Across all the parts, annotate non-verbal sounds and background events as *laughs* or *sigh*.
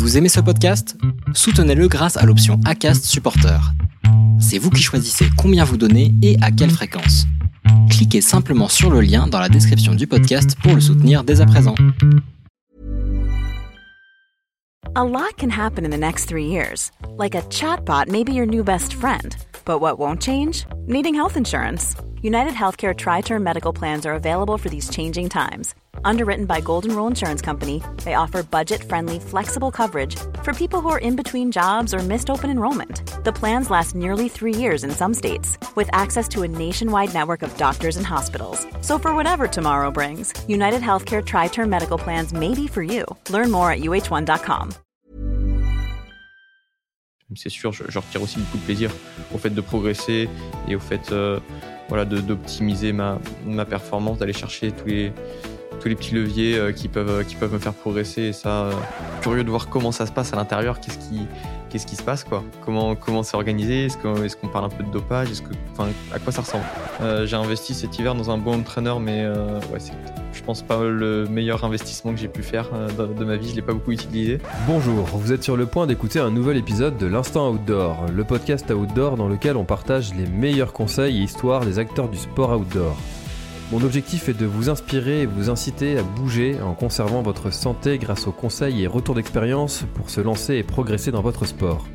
Vous aimez ce podcast? Soutenez-le grâce à l'option ACAST Supporter. C'est vous qui choisissez combien vous donnez et à quelle fréquence. Cliquez simplement sur le lien dans la description du podcast pour le soutenir dès à présent. A lot can happen in the next three years. Like a chatbot may be your new best friend. But what won't change? Needing health insurance. United Healthcare Tri Term Medical Plans are available for these changing times Underwritten by Golden Rule Insurance Company, they offer budget-friendly, flexible coverage for people who are in between jobs or missed open enrollment. The plans last nearly three years in some states, with access to a nationwide network of doctors and hospitals. So for whatever tomorrow brings, United Healthcare Tri-Term Medical Plans may be for you. Learn more at uh1.com. C'est sûr, je, je, retire aussi beaucoup de plaisir au fait de progresser et au fait euh, voilà, d'optimiser ma, ma performance, d'aller chercher tous les tous les petits leviers euh, qui, peuvent, euh, qui peuvent me faire progresser. Et ça, euh, curieux de voir comment ça se passe à l'intérieur, qu'est-ce qui, qui se passe, quoi. Comment, comment c'est organisé, est-ce qu'on, est-ce parle un peu de dopage, que, à quoi ça ressemble? j'ai investi cet hiver dans un bon entraîneur, mais ouais, c'est, je pense pas le meilleur investissement que j'ai pu faire de, de, ma vie, je l'ai pas beaucoup utilisé. Bonjour, vous êtes sur le point d'écouter un nouvel épisode de l'Instant Outdoor, le podcast outdoor dans lequel on partage les meilleurs conseils et histoires des acteurs du sport outdoor. Mon objectif est de vous inspirer et vous inciter à bouger en conservant votre santé grâce aux conseils et retours d'expérience pour se lancer et progresser dans votre sport.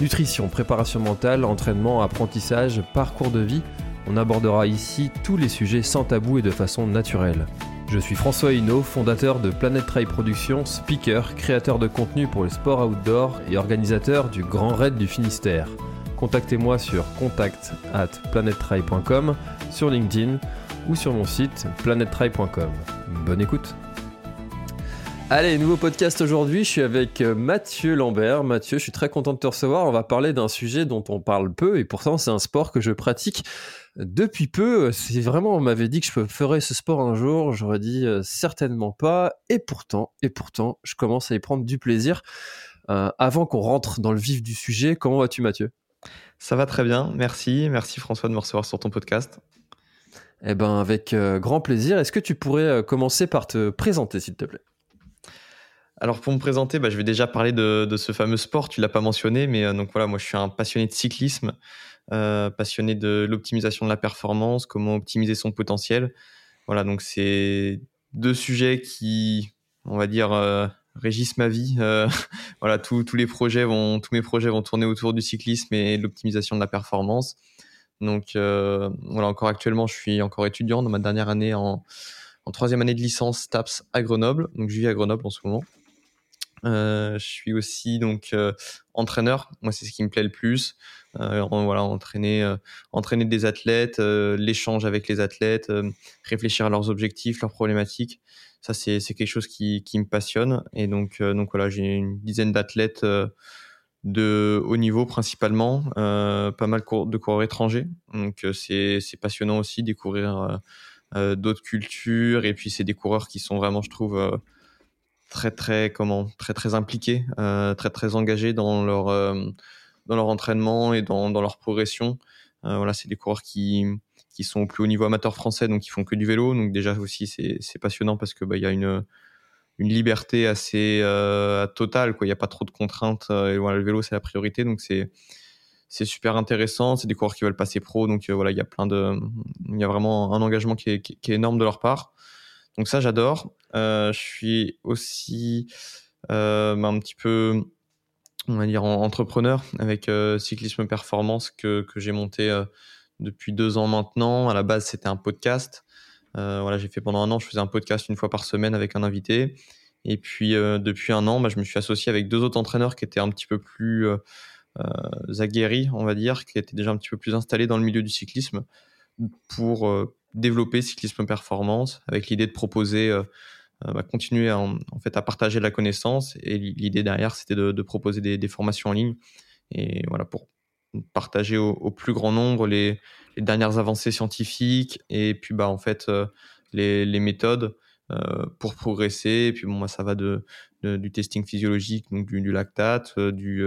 Nutrition, préparation mentale, entraînement, apprentissage, parcours de vie, on abordera ici tous les sujets sans tabou et de façon naturelle. Je suis François Hinault, fondateur de Planet Trail Productions, speaker, créateur de contenu pour le sport outdoor et organisateur du Grand Raid du Finistère. Contactez-moi sur contact at sur LinkedIn ou sur mon site planettry.com. Bonne écoute Allez, nouveau podcast aujourd'hui, je suis avec euh, Mathieu Lambert. Mathieu, je suis très content de te recevoir. On va parler d'un sujet dont on parle peu et pourtant c'est un sport que je pratique depuis peu. C'est vraiment, on m'avait dit que je ferais ce sport un jour, j'aurais dit euh, certainement pas. Et pourtant, et pourtant, je commence à y prendre du plaisir. Euh, avant qu'on rentre dans le vif du sujet, comment vas-tu Mathieu? Ça va très bien, merci. Merci François de me recevoir sur ton podcast. Eh ben, avec euh, grand plaisir. Est-ce que tu pourrais euh, commencer par te présenter, s'il te plaît? Alors pour me présenter, bah, je vais déjà parler de, ce fameux sport, tu l'as pas mentionné, mais euh, donc voilà, moi je suis un passionné de cyclisme, passionné de l'optimisation de la performance, comment optimiser son potentiel. Voilà, donc c'est deux sujets qui, on va dire, régissent ma vie. *laughs* voilà, tous les projets vont, tous mes projets vont tourner autour du cyclisme et de l'optimisation de la performance. Donc euh, voilà, encore actuellement, je suis encore étudiant dans ma dernière année en, troisième année de licence TAPS à Grenoble. Donc je vis à Grenoble en ce moment. Euh, je suis aussi donc euh, entraîneur. Moi, c'est ce qui me plaît le plus. voilà, entraîner, entraîner des athlètes, l'échange avec les athlètes, réfléchir à leurs objectifs, leurs problématiques. Ça, c'est quelque chose qui, qui, me passionne. Et donc, donc voilà, j'ai une dizaine d'athlètes de haut niveau principalement, euh, pas mal de coureurs étrangers. Donc euh, c'est passionnant aussi découvrir euh, d'autres cultures et puis c'est des coureurs qui sont vraiment, je trouve, très très comment très très impliqués, très très engagés dans leur dans leur entraînement et dans, dans leur progression. voilà, c'est des coureurs qui qui sont au plus haut niveau amateur français, donc qui font que du vélo. Donc déjà aussi c'est passionnant parce que bah, y a une une liberté assez euh, totale. Quoi. Il n'y a pas trop de contraintes. Euh, et voilà, le vélo, c'est la priorité. Donc, c'est, c'est super intéressant. C'est des coureurs qui veulent passer pro. Donc, euh, voilà, il y a plein de. Il y a vraiment un engagement qui est, qui, est énorme de leur part. Donc, ça, j'adore. je suis aussi un petit peu, on va dire, entrepreneur avec Cyclisme Performance que, que j'ai monté depuis deux ans maintenant. À la base, c'était un podcast. Euh, voilà, j'ai fait pendant un an, je faisais un podcast une fois par semaine avec un invité. Et puis euh, depuis un an, bah, je me suis associé avec deux autres entraîneurs qui étaient un petit peu plus euh, aguerris, on va dire, qui étaient déjà un petit peu plus installés dans le milieu du cyclisme pour développer cyclisme performance avec l'idée de proposer bah, continuer à, en, fait à partager la connaissance et l'idée derrière c'était de, proposer des, formations en ligne et voilà pour partager au, plus grand nombre les, dernières avancées scientifiques et puis bah en fait euh, les, méthodes euh, pour progresser. Et puis bon, moi ça va de, du testing physiologique, donc du, lactate, euh, du,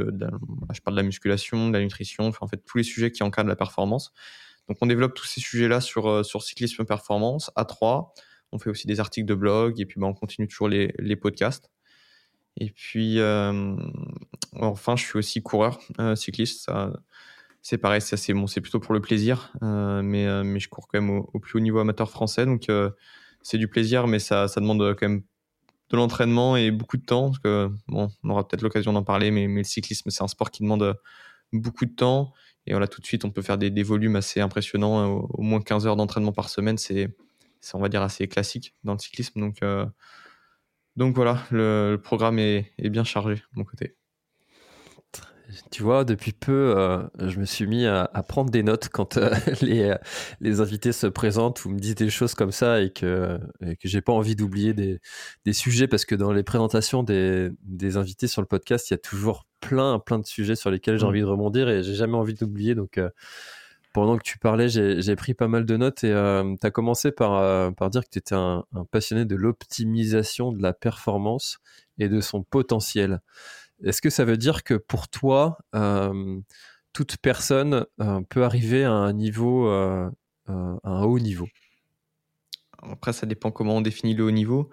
je parle de la musculation, de la nutrition, enfin, en fait tous les sujets qui encadrent la performance. Donc on développe tous ces sujets-là sur, sur cyclisme performance à 3. On fait aussi des articles de blog et puis bah, on continue toujours les, les podcasts. Et puis, enfin, je suis aussi coureur cycliste. Ça, c'est pareil, c'est bon, c'est plutôt pour le plaisir, mais, mais je cours quand même au, plus haut niveau amateur français, donc c'est du plaisir, mais ça, ça demande quand même de l'entraînement et beaucoup de temps, bon, on aura peut-être l'occasion d'en parler, mais, le cyclisme, c'est un sport qui demande beaucoup de temps. Et voilà, tout de suite, on peut faire des, volumes assez impressionnants, au, moins 15 heures d'entraînement par semaine, c'est, on va dire, assez classique dans le cyclisme. Donc, voilà, le, programme est, bien chargé de mon côté. Tu vois, depuis peu, euh, je me suis mis à, prendre des notes quand euh, *laughs* les, les, invités se présentent ou me disent des choses comme ça et que, et que j'ai pas envie d'oublier des, des, sujets parce que dans les présentations des, des, invités sur le podcast, il y a toujours plein, plein de sujets sur lesquels j'ai mmh. envie de rebondir et j'ai jamais envie d'oublier. Donc, euh, pendant que tu parlais, j'ai pris pas mal de notes et euh, tu as commencé par, euh, par dire que tu étais un, passionné de l'optimisation de la performance et de son potentiel. Est-ce que ça veut dire que pour toi, euh, toute personne peut arriver à un niveau, à un haut niveau? Après, ça dépend comment on définit le haut niveau.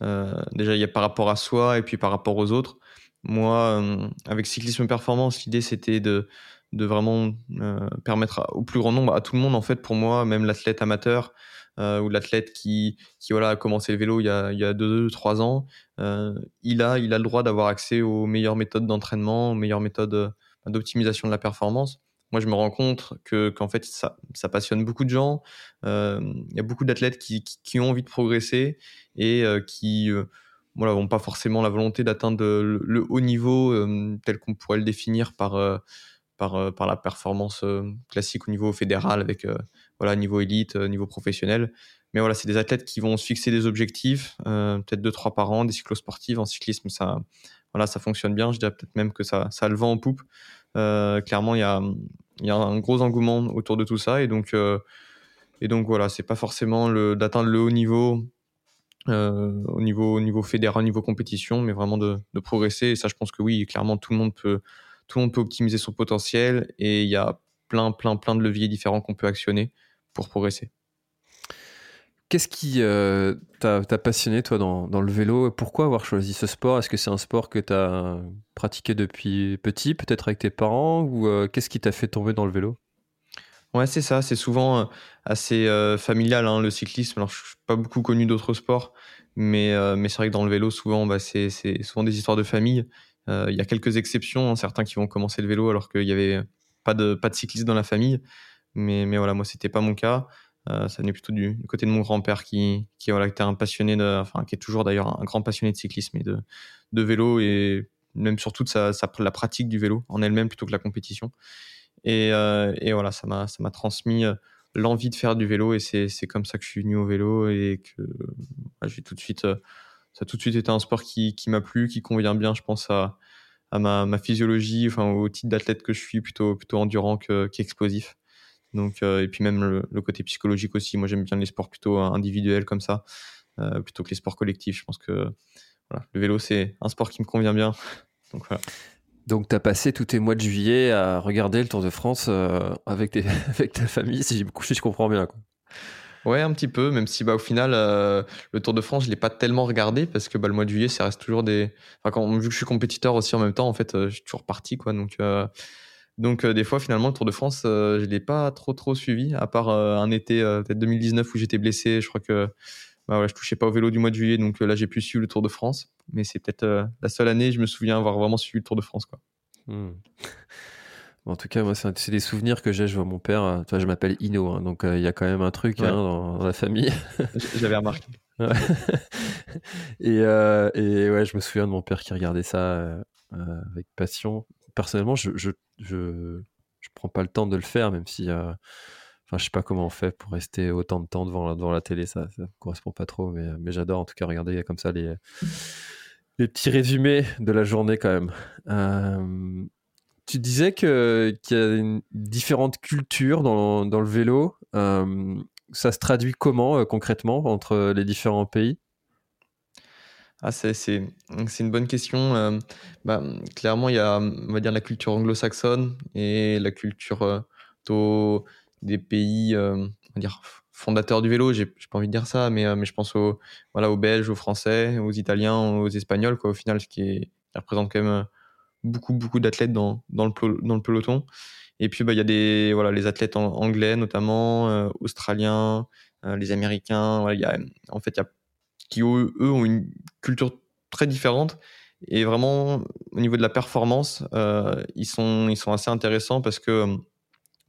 déjà, il y a par rapport à soi et puis par rapport aux autres. Moi, avec Cyclisme Performance, l'idée c'était de vraiment euh, permettre au plus grand nombre, à tout le monde en fait, pour moi, même l'athlète amateur euh, ou l'athlète qui, qui voilà, a commencé le vélo il y a, il y a deux, trois ans, euh, il, a, il a le droit d'avoir accès aux meilleures méthodes d'entraînement, aux meilleures méthodes d'optimisation de la performance. Moi, je me rends compte que qu'en fait, ça, ça passionne beaucoup de gens. Il y a beaucoup d'athlètes qui, qui, ont envie de progresser et qui voilà, n'ont pas forcément la volonté d'atteindre le, haut niveau tel qu'on pourrait le définir par par, euh, par la performance euh, classique au niveau fédéral avec euh, voilà, niveau élite, niveau professionnel. Mais voilà, c'est des athlètes qui vont se fixer des objectifs, peut-être deux, trois par an, des cyclosportives. En cyclisme, ça, voilà, ça fonctionne bien. Je dirais peut-être même que ça, ça le vent en poupe. clairement, il y a, y a un gros engouement autour de tout ça. Et donc, et donc voilà, c'est pas forcément d'atteindre le haut niveau au niveau, au niveau fédéral, au niveau compétition, mais vraiment de, de, progresser. Et ça, je pense que oui, clairement, tout le monde peut, tout le monde peut optimiser son potentiel et il y a plein, plein, plein de leviers différents qu'on peut actionner pour progresser. Qu'est-ce qui euh, t'a passionné, toi, dans, dans, le vélo Pourquoi avoir choisi ce sport? Est-ce que c'est un sport que tu as pratiqué depuis petit, peut-être avec tes parents Ou euh, qu'est-ce qui t'a fait tomber dans le vélo? Ouais, c'est ça. C'est souvent euh, assez familial, hein, le cyclisme. Alors, je suis pas beaucoup connu d'autres sports, mais, mais c'est vrai que dans le vélo, souvent, bah, c'est souvent des histoires de famille. Euh, il y a quelques exceptions, hein, certains qui vont commencer le vélo alors qu'il n'y avait pas de, pas de cycliste dans la famille. Mais, mais voilà, moi, c'était pas mon cas. Euh, ça venait plutôt du, côté de mon grand-père qui, qui voilà, était un passionné, de, enfin, qui est toujours d'ailleurs un grand passionné de cyclisme et de, de vélo et même surtout de la pratique du vélo en elle-même plutôt que la compétition. Et, euh, et voilà, ça m'a, transmis l'envie de faire du vélo et c'est, comme ça que je suis venu au vélo et que j'ai tout de suite ça a tout de suite été un sport qui, m'a plu, qui convient bien, je pense, à, ma, physiologie, enfin, au type d'athlète que je suis, plutôt, endurant qu'explosif. Euh, et puis même le, côté psychologique aussi. Moi, j'aime bien les sports plutôt individuels comme ça, euh, plutôt que les sports collectifs. Je pense que le vélo, c'est un sport qui me convient bien. *laughs* Donc voilà. Tu as passé tous tes mois de juillet à regarder le Tour de France euh, avec, *laughs* ta famille, si, si je comprends bien. Quoi. Ouais, un petit peu, même si bah, au final, euh, le Tour de France, je ne l'ai pas tellement regardé parce que bah, le mois de juillet, ça reste toujours des. Enfin, vu que je suis compétiteur aussi en même temps, en fait, euh, je suis toujours parti. Quoi, donc, euh, donc des fois, finalement, le Tour de France, je ne l'ai pas trop, trop suivi, à part un été, peut-être 2019, où j'étais blessé. Je crois que bah, ouais, je touchais pas au vélo du mois de juillet, donc là, j'ai pu suivre le Tour de France. Mais c'est peut-être la seule année, je me souviens avoir vraiment suivi le Tour de France. Quoi. Hmm. En tout cas, moi, c'est des souvenirs que j'ai. Je vois mon père. Euh, toi, je m'appelle Ino, hein, donc euh, il y a quand même un truc hein, dans, la famille. J'avais remarqué. *laughs* et, euh, et, ouais, je me souviens de mon père qui regardait ça avec passion. Personnellement, je, je, je, je, prends pas le temps de le faire, même si. Enfin, je sais pas comment on fait pour rester autant de temps devant la, devant la télé, ça, ça correspond pas trop, mais, mais j'adore en tout cas regarder comme ça les, les petits résumés de la journée quand même. Euh, tu disais qu'il y a une, différentes cultures dans, le vélo. Euh, ça se traduit comment euh, concrètement entre les différents pays? Ah, c'est une bonne question. Euh, bah, clairement, il y a on va dire, la culture anglo-saxonne et la culture des pays dire, fondateurs du vélo, j'ai pas envie de dire ça, mais, je pense aux, voilà, aux Belges, aux Français, aux Italiens, aux Espagnols, quoi, au final, ce qui représente quand même beaucoup, beaucoup d'athlètes dans, dans, le, dans le peloton. Et puis, bah, il y a des, voilà, les athlètes anglais, notamment, australiens, les Américains. Voilà, en fait, y a, qui, eux, ont une culture très différente. Et vraiment, au niveau de la performance, euh, ils, sont, ils sont assez intéressants parce que,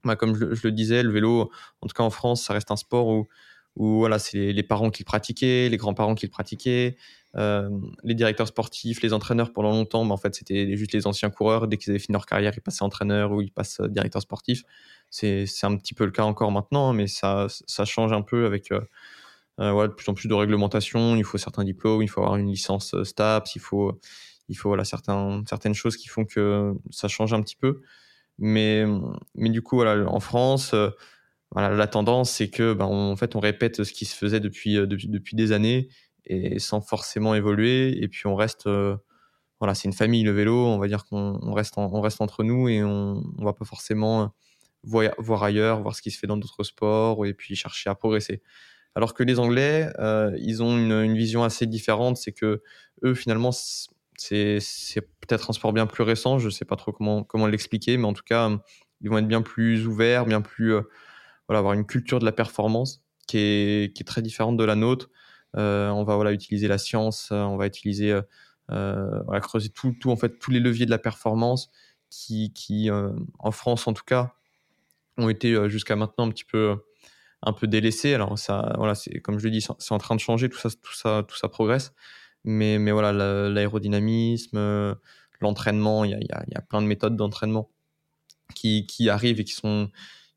bah, comme je, le disais, le vélo, en tout cas en France, ça reste un sport où, où voilà, c'est les, parents qui le pratiquaient, les grands-parents qui le pratiquaient, euh, les directeurs sportifs, les entraîneurs pendant longtemps, en fait, c'était juste les anciens coureurs. Dès qu'ils avaient fini leur carrière, ils passaient entraîneur ou ils passent euh, directeur sportif. C'est un petit peu le cas encore maintenant, mais ça, change un peu avec euh, de plus en plus de réglementation. Il faut certains diplômes, il faut avoir une licence STAPS, il faut, certaines choses qui font que ça change un petit peu. Mais, du coup, en France, la tendance, c'est que ben, en fait, on répète ce qui se faisait depuis des années et sans forcément évoluer. Et puis, on reste. voilà, c'est une famille, le vélo. On va dire qu'on reste, on entre nous et on ne va pas forcément voir, voir ailleurs, voir ce qui se fait dans d'autres sports et puis chercher à progresser. Alors que les Anglais, euh, ils ont une, vision assez différente. C'est que eux, finalement, c'est peut-être un sport bien plus récent. Je sais pas trop comment, l'expliquer, mais en tout cas, ils vont être bien plus ouverts, bien plus. Euh, voilà, avoir une culture de la performance qui est très différente de la nôtre. Euh, on va voilà, utiliser la science, on va utiliser. Voilà, creuser tout, en fait, tous les leviers de la performance qui, qui en France en tout cas, ont été jusqu'à maintenant un petit peu un peu délaissé. Alors ça, voilà, c'est comme je le dis, c'est en train de changer, tout ça, tout ça, tout ça progresse. Mais, mais voilà, l'aérodynamisme, euh, l'entraînement, il y a, y a, plein de méthodes d'entraînement qui, qui, arrivent et qui sont,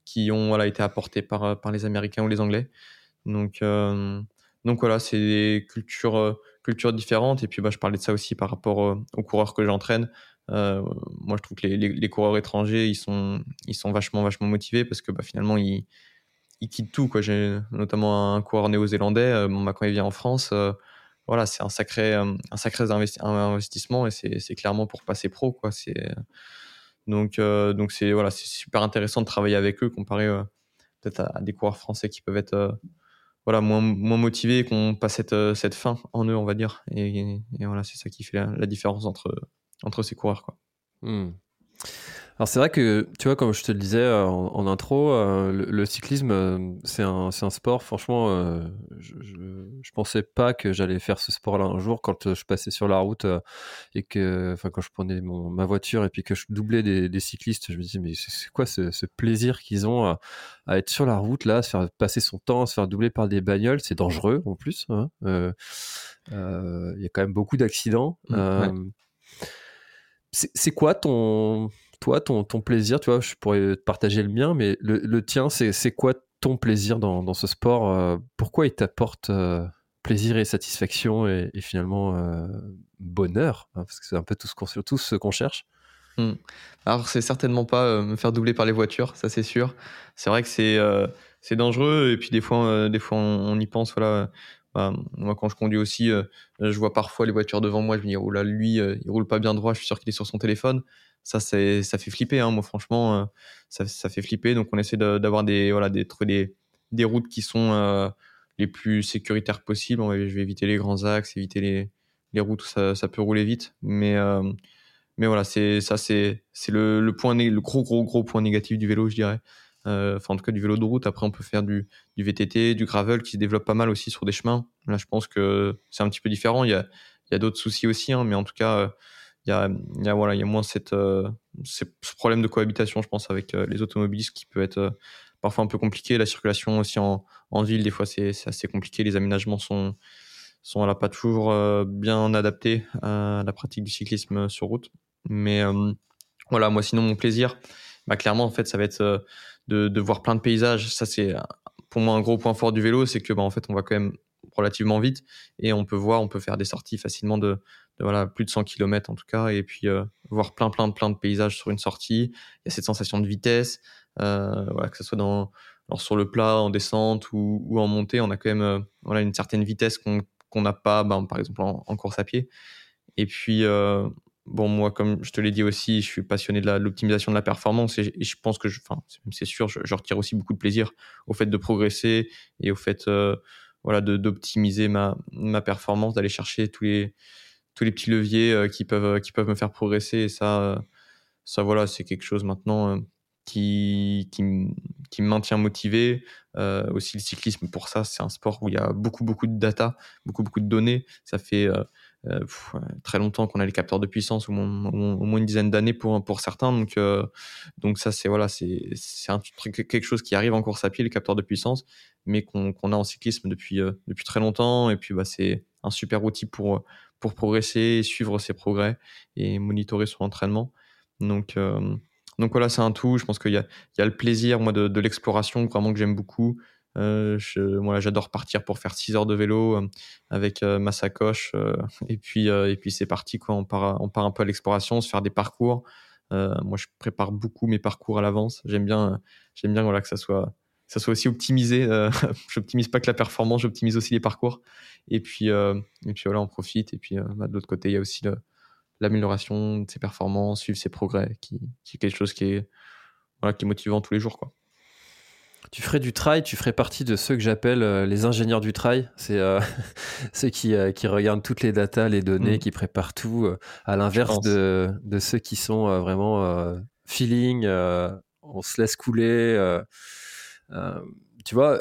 qui ont voilà été apportées par, par les Américains ou les Anglais. Donc, euh, donc voilà, c'est des cultures, euh, cultures différentes. Et puis, bah, je parlais de ça aussi par rapport aux coureurs que j'entraîne. moi, je trouve que les, coureurs étrangers, ils sont, ils sont vachement, vachement motivés parce que bah, finalement, ils, il quitte tout. Quoi. J'ai notamment un coureur néo-zélandais. Euh, bah, quand il vient en France, euh, voilà, c'est un sacré, euh, un sacré investissement et c'est clairement pour passer pro. Quoi. Donc, donc c'est voilà, super intéressant de travailler avec eux comparé peut-être à, des coureurs français qui peuvent être voilà, moins, moins motivés n'ont pas cette, cette fin en eux, on va dire. Et, voilà, c'est ça qui fait la, différence entre, entre ces coureurs. Quoi. Hmm. Alors c'est vrai que, tu vois, comme je te le disais euh, en, intro, euh, le, cyclisme, euh, c'est un, un, sport, franchement, je, je, pensais pas que j'allais faire ce sport-là un jour quand je passais sur la route et que, enfin, quand je prenais mon, ma voiture et puis que je doublais des, des cyclistes, je me disais, mais c'est quoi ce, ce plaisir qu'ils ont à, à, être sur la route, là, à se faire passer son temps, à se faire doubler par des bagnoles, c'est dangereux en plus. Hein, il y a quand même beaucoup d'accidents. Mmh, c'est quoi ton toi, ton, ton, plaisir, tu vois, je pourrais te partager le mien, mais le, tien, c'est quoi ton plaisir dans, dans ce sport euh, Pourquoi il t'apporte euh, plaisir et satisfaction et, finalement euh, bonheur hein, Parce que c'est un peu tout ce qu'on qu'on cherche. Hmm. Alors, c'est certainement pas me faire doubler par les voitures, ça c'est sûr. C'est vrai que c'est c'est dangereux et puis des fois, des fois on, y pense. Voilà, bah, moi, quand je conduis aussi, je vois parfois les voitures devant moi. Je me dis, oh là, lui, il roule pas bien droit. Je suis sûr qu'il est sur son téléphone ça, c'est, ça fait flipper. Hein. Moi, franchement, euh, ça, ça, fait flipper. Donc, on essaie d'avoir des, voilà, des, des, des routes qui sont euh, les plus sécuritaires possibles. je vais éviter les grands axes, éviter les, les routes où ça, peut rouler vite. Mais, euh, mais voilà, c'est, ça, c'est, c'est le, le, point, le gros, gros, gros point négatif du vélo, je dirais. enfin, en tout cas, du vélo de route. Après, on peut faire du, du VTT, du gravel qui se développe pas mal aussi sur des chemins. Là, je pense que c'est un petit peu différent. Il y a, il y a d'autres soucis aussi, hein, mais en tout cas, il y a, y a, y a moins cette, euh, ce problème de cohabitation, je pense, avec euh, les automobilistes qui peut être euh, parfois un peu compliqué. La circulation aussi en, en ville, des fois, c'est assez compliqué. Les aménagements sont, sont là, pas toujours bien adaptés à la pratique du cyclisme sur route. Mais voilà, moi, sinon, mon plaisir, bah, clairement, en fait, ça va être de, de voir plein de paysages. Ça, c'est pour moi un gros point fort du vélo, c'est que bah, en fait, on va quand même relativement vite et on peut voir, on peut faire des sorties facilement de, voilà, plus de 100 km en tout cas, et puis euh, voir plein, plein, plein de paysages sur une sortie. Il y a cette sensation de vitesse, euh, que ce soit dans, alors sur le plat, en descente ou, en montée, on a quand même euh, voilà, une certaine vitesse qu'on n'a pas, ben, par exemple, en, course à pied. Et puis, bon, moi, comme je te l'ai dit aussi, je suis passionné de l'optimisation de, la performance et, je pense que, enfin, c'est sûr, je, retire aussi beaucoup de plaisir au fait de progresser et au fait, voilà, d'optimiser ma, ma performance, d'aller chercher tous les, tous les petits leviers euh, qui peuvent, qui peuvent me faire progresser. Et ça, ça, voilà, c'est quelque chose maintenant euh, qui, qui, qui, me maintient motivé. aussi, le cyclisme, pour ça, c'est un sport où il y a beaucoup, beaucoup de data, beaucoup, beaucoup de données. Ça fait euh, très longtemps qu'on a les capteurs de puissance, au moins, une dizaine d'années pour, pour certains. Donc, euh, donc ça, c'est voilà, c'est quelque chose qui arrive en course à pied, les capteurs de puissance, mais qu'on a en cyclisme depuis, euh, depuis très longtemps. Et puis, bah, c'est un super outil pour, pour progresser, suivre ses progrès et monitorer son entraînement. Donc, donc voilà, c'est un tout. Je pense qu'il y y a le plaisir, moi, de, l'exploration, vraiment que j'aime beaucoup. Euh, j'adore partir pour faire 6 heures de vélo euh, avec euh, ma sacoche. et puis, et puis c'est parti. Quoi. On, part, on part un peu à l'exploration, se faire des parcours. moi, je prépare beaucoup mes parcours à l'avance. J'aime bien, bien voilà, que ça soit, ça soit aussi optimisé. *laughs* j'optimise pas que la performance, j'optimise aussi les parcours. Et puis, et puis voilà, on profite. Et puis, bah, de l'autre côté, il y a aussi l'amélioration de ses performances, suivre ses progrès, qui, qui est quelque chose qui est, voilà, qui est motivant tous les jours. Quoi tu ferais du trail, tu ferais partie de ceux que j'appelle euh, les ingénieurs du trail. C'est euh, *laughs* ceux qui, euh, qui, regardent toutes les datas, les données, mm. qui préparent tout, à l'inverse de, de, ceux qui sont vraiment feeling, on se laisse couler. Tu vois,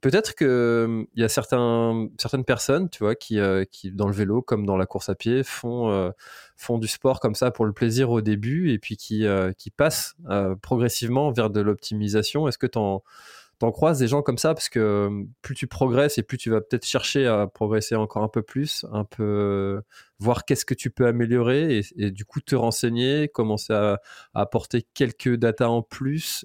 peut-être qu'il y a certaines personnes, tu vois, qui, dans le vélo, comme dans la course à pied, font, du sport comme ça pour le plaisir au début et puis qui, passent progressivement vers de l'optimisation. Est-ce que tu en croises des gens comme ça? Parce que euh, plus tu progresses et plus tu vas peut-être chercher à progresser encore un peu plus, un peu euh, voir qu'est-ce que tu peux améliorer et, du coup te renseigner, commencer à, apporter quelques datas en plus.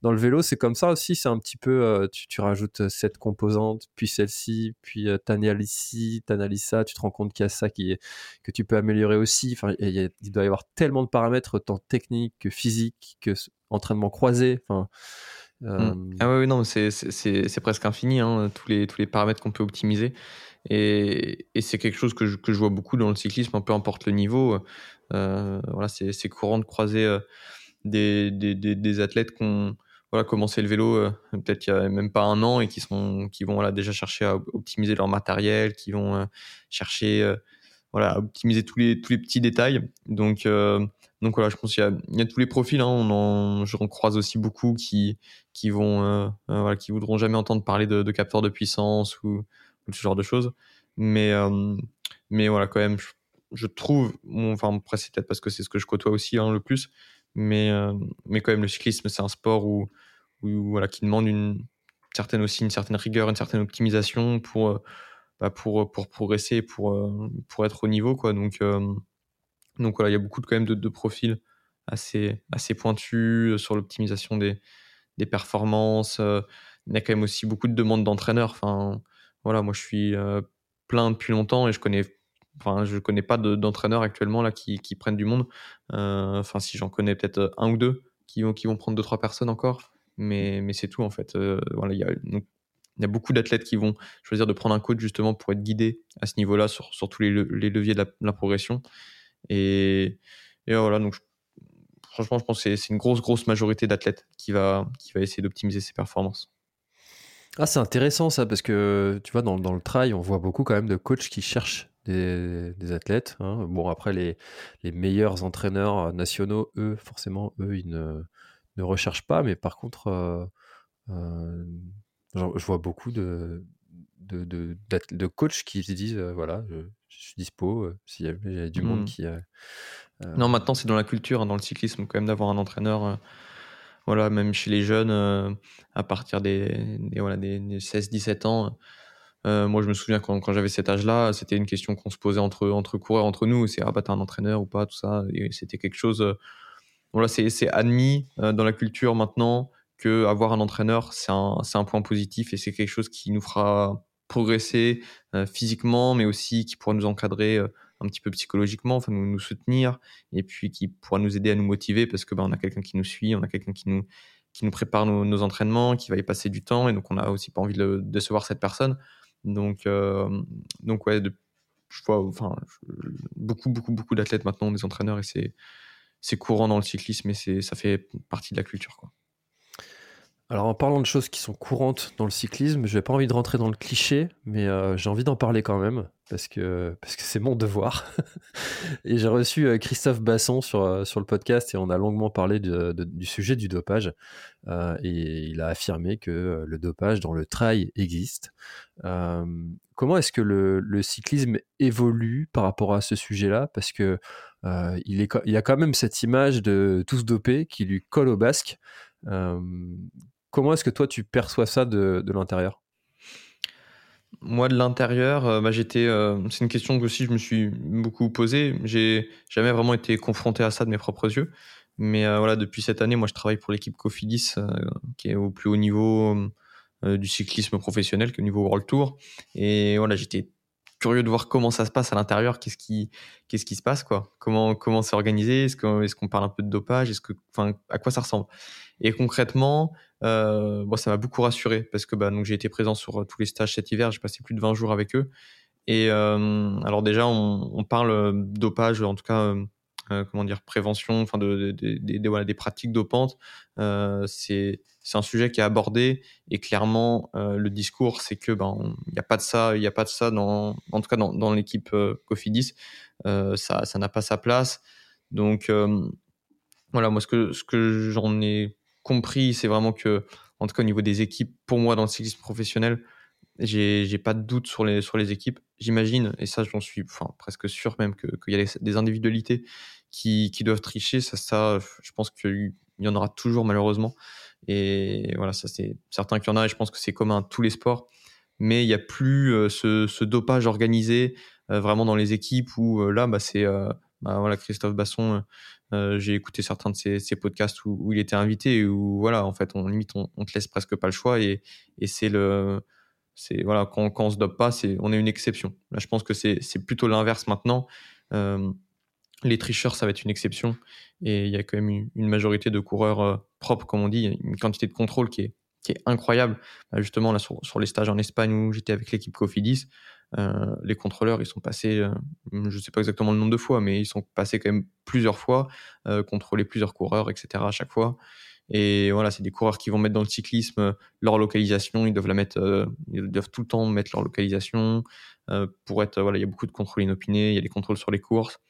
Euh, dans le vélo, c'est comme ça aussi, c'est un petit peu, tu, rajoutes cette composante, puis celle-ci, puis tu analyses ci, tu analyses ça, tu te rends compte qu'il y a ça qui est, que tu peux améliorer aussi. Enfin, il, doit y avoir tellement de paramètres, tant techniques que physiques, que entraînement croisé. Enfin, Mmh. Euh, ah oui, non, c'est presque infini, hein, tous, les, tous les paramètres qu'on peut optimiser. Et, et c'est quelque chose que je, que je, vois beaucoup dans le cyclisme, peu importe le niveau. Euh, voilà, c'est courant de croiser euh, des, des, des, athlètes qui ont voilà, commencé le vélo peut-être il n'y a même pas un an et qui, sont, qui vont déjà chercher à optimiser leur matériel, qui vont chercher voilà, à optimiser tous les, tous les petits détails. Donc, donc voilà, je pense qu'il y, y, a tous les profils. Hein. On en, je croise aussi beaucoup qui, qui vont, euh, euh, voilà, qui voudront jamais entendre parler de, capteurs de puissance ou, ce genre de choses. Mais, euh, mais voilà, quand même, je, trouve, enfin après c'est peut-être parce que c'est ce que je côtoie aussi hein, le plus, mais, mais quand même le cyclisme c'est un sport où, où, voilà, qui demande une certaine aussi une certaine rigueur, une certaine optimisation pour, bah, pour, pour progresser, pour, pour être au niveau quoi. Donc donc voilà, il y a beaucoup de, quand même de, profils assez, assez pointus euh, sur l'optimisation des, des performances. Euh, il y a quand même aussi beaucoup de demandes d'entraîneurs. Enfin, voilà, moi je suis euh, plein depuis longtemps et je connais, enfin, je connais pas d'entraîneurs actuellement là qui, qui, prennent du monde. Enfin, si j'en connais peut-être un ou deux qui vont, qui vont prendre deux trois personnes encore, mais, mais c'est tout en fait. voilà, il y a beaucoup d'athlètes qui vont choisir de prendre un coach justement pour être guidés à ce niveau-là sur, sur tous les, les leviers de la progression. Et, voilà, donc franchement, je pense que c'est une grosse, grosse majorité d'athlètes qui va, qui va essayer d'optimiser ses performances. Ah, c'est intéressant ça, parce que tu vois, dans, dans, le trail, on voit beaucoup quand même de coachs qui cherchent des, des athlètes. Hein. Bon, après, les, les, meilleurs entraîneurs nationaux, eux, forcément, eux, ils ne, ne recherchent pas, mais par contre, euh, euh, je vois beaucoup de, de, de, de coachs qui se disent euh, voilà, je, suis dispo s'il y, a du monde mmh. qui. Non, maintenant c'est dans la culture, hein, dans le cyclisme, quand même d'avoir un entraîneur. voilà, même chez les jeunes, à partir des, voilà, des, 16-17 ans. Moi, je me souviens quand, j'avais cet âge-là, c'était une question qu'on se posait entre, coureurs, entre nous. C'est ah bah t'as un entraîneur ou pas, tout ça. C'était quelque chose. voilà, c'est admis dans la culture maintenant que avoir un entraîneur, c'est un, point positif et c'est quelque chose qui nous fera progresser euh, physiquement, mais aussi qui pourra nous encadrer euh, un petit peu psychologiquement, enfin nous, soutenir, et puis qui pourra nous aider à nous motiver parce que ben, on a quelqu'un qui nous suit, on a quelqu'un qui nous prépare nos, entraînements, qui va y passer du temps, et donc on n'a aussi pas envie de décevoir cette personne. Donc, euh, donc ouais, je vois enfin, beaucoup, beaucoup, beaucoup d'athlètes maintenant, des entraîneurs, et c'est, courant dans le cyclisme et ça fait partie de la culture. Quoi. Alors en parlant de choses qui sont courantes dans le cyclisme, je n'ai pas envie de rentrer dans le cliché, mais euh, j'ai envie d'en parler quand même, parce que parce que c'est mon devoir. *laughs* et j'ai reçu euh, Christophe Basson sur, euh, sur le podcast et on a longuement parlé du sujet du dopage. et il a affirmé que le dopage dans le trail existe. comment est-ce que le, cyclisme évolue par rapport à ce sujet-là? Parce que il, il a quand même cette image de tous dopés qui lui colle au basque. Comment est-ce que toi tu perçois ça de, l'intérieur? Moi, de l'intérieur, euh, bah, j'étais. Euh, c'est une question que aussi je me suis beaucoup posée. J'ai jamais vraiment été confronté à ça de mes propres yeux. Mais euh, voilà, depuis cette année, moi, je travaille pour l'équipe Cofidis, qui est au plus haut niveau du cyclisme professionnel, qui est au niveau World Tour. Et voilà, j'étais curieux de voir comment ça se passe à l'intérieur, qu'est-ce qui, qu'est-ce qui se passe, quoi. Comment, comment c'est organisé, est-ce qu'on, est-ce qu'on parle un peu de dopage, est-ce que, enfin, à quoi ça ressemble? Et concrètement, euh, ça m'a beaucoup rassuré parce que bah, j'ai été présent sur euh, tous les stages cet hiver, j'ai passé plus de 20 jours avec eux. Et euh, alors déjà, on, parle dopage, en tout cas, euh, comment dire, prévention, enfin de, de, voilà, des pratiques dopantes. Euh, c'est un sujet qui est abordé et clairement le discours c'est que ben n'y a pas de ça, il n'y a pas de ça dans en tout cas dans, dans l'équipe Cofidis, ça ça n'a pas sa place. Donc voilà, moi ce que ce que j'en ai compris, c'est vraiment que, en tout cas au niveau des équipes, pour moi dans le cyclisme professionnel, j'ai pas de doute sur les sur les équipes. J'imagine, et ça j'en suis enfin presque sûr même qu'il y a des, individualités qui, qui doivent tricher. Ça, ça, je pense qu'il y en aura toujours malheureusement. Et voilà, ça c'est certain qu'il y en a. Et je pense que c'est commun à tous les sports. Mais il n'y a plus euh, ce, ce, dopage organisé euh, vraiment dans les équipes où euh, là, bah, c'est bah, voilà Christophe Basson euh, j'ai écouté certains de ses, podcasts où, il était invité où voilà, en fait, on limite, on, te laisse presque pas le choix et, et c'est le, c'est voilà, quand, quand on se dope pas, c'est, on est une exception. Là, je pense que c'est, plutôt l'inverse maintenant. Euh, les tricheurs, ça va être une exception et il y a quand même une, majorité de coureurs euh, propres, comme on dit, une quantité de contrôle qui est, qui est incroyable. Bah, justement, là, sur, les stages en Espagne où j'étais avec l'équipe Cofidis, euh, les contrôleurs, ils sont passés, euh, je ne sais pas exactement le nombre de fois, mais ils sont passés quand même plusieurs fois, euh, contrôler plusieurs coureurs, etc. à chaque fois. Et voilà, c'est des coureurs qui vont mettre dans le cyclisme leur localisation. Ils doivent la mettre, ils doivent tout le temps mettre leur localisation pour être. Voilà, il y a beaucoup de contrôles inopinés. Il y a des contrôles sur les courses.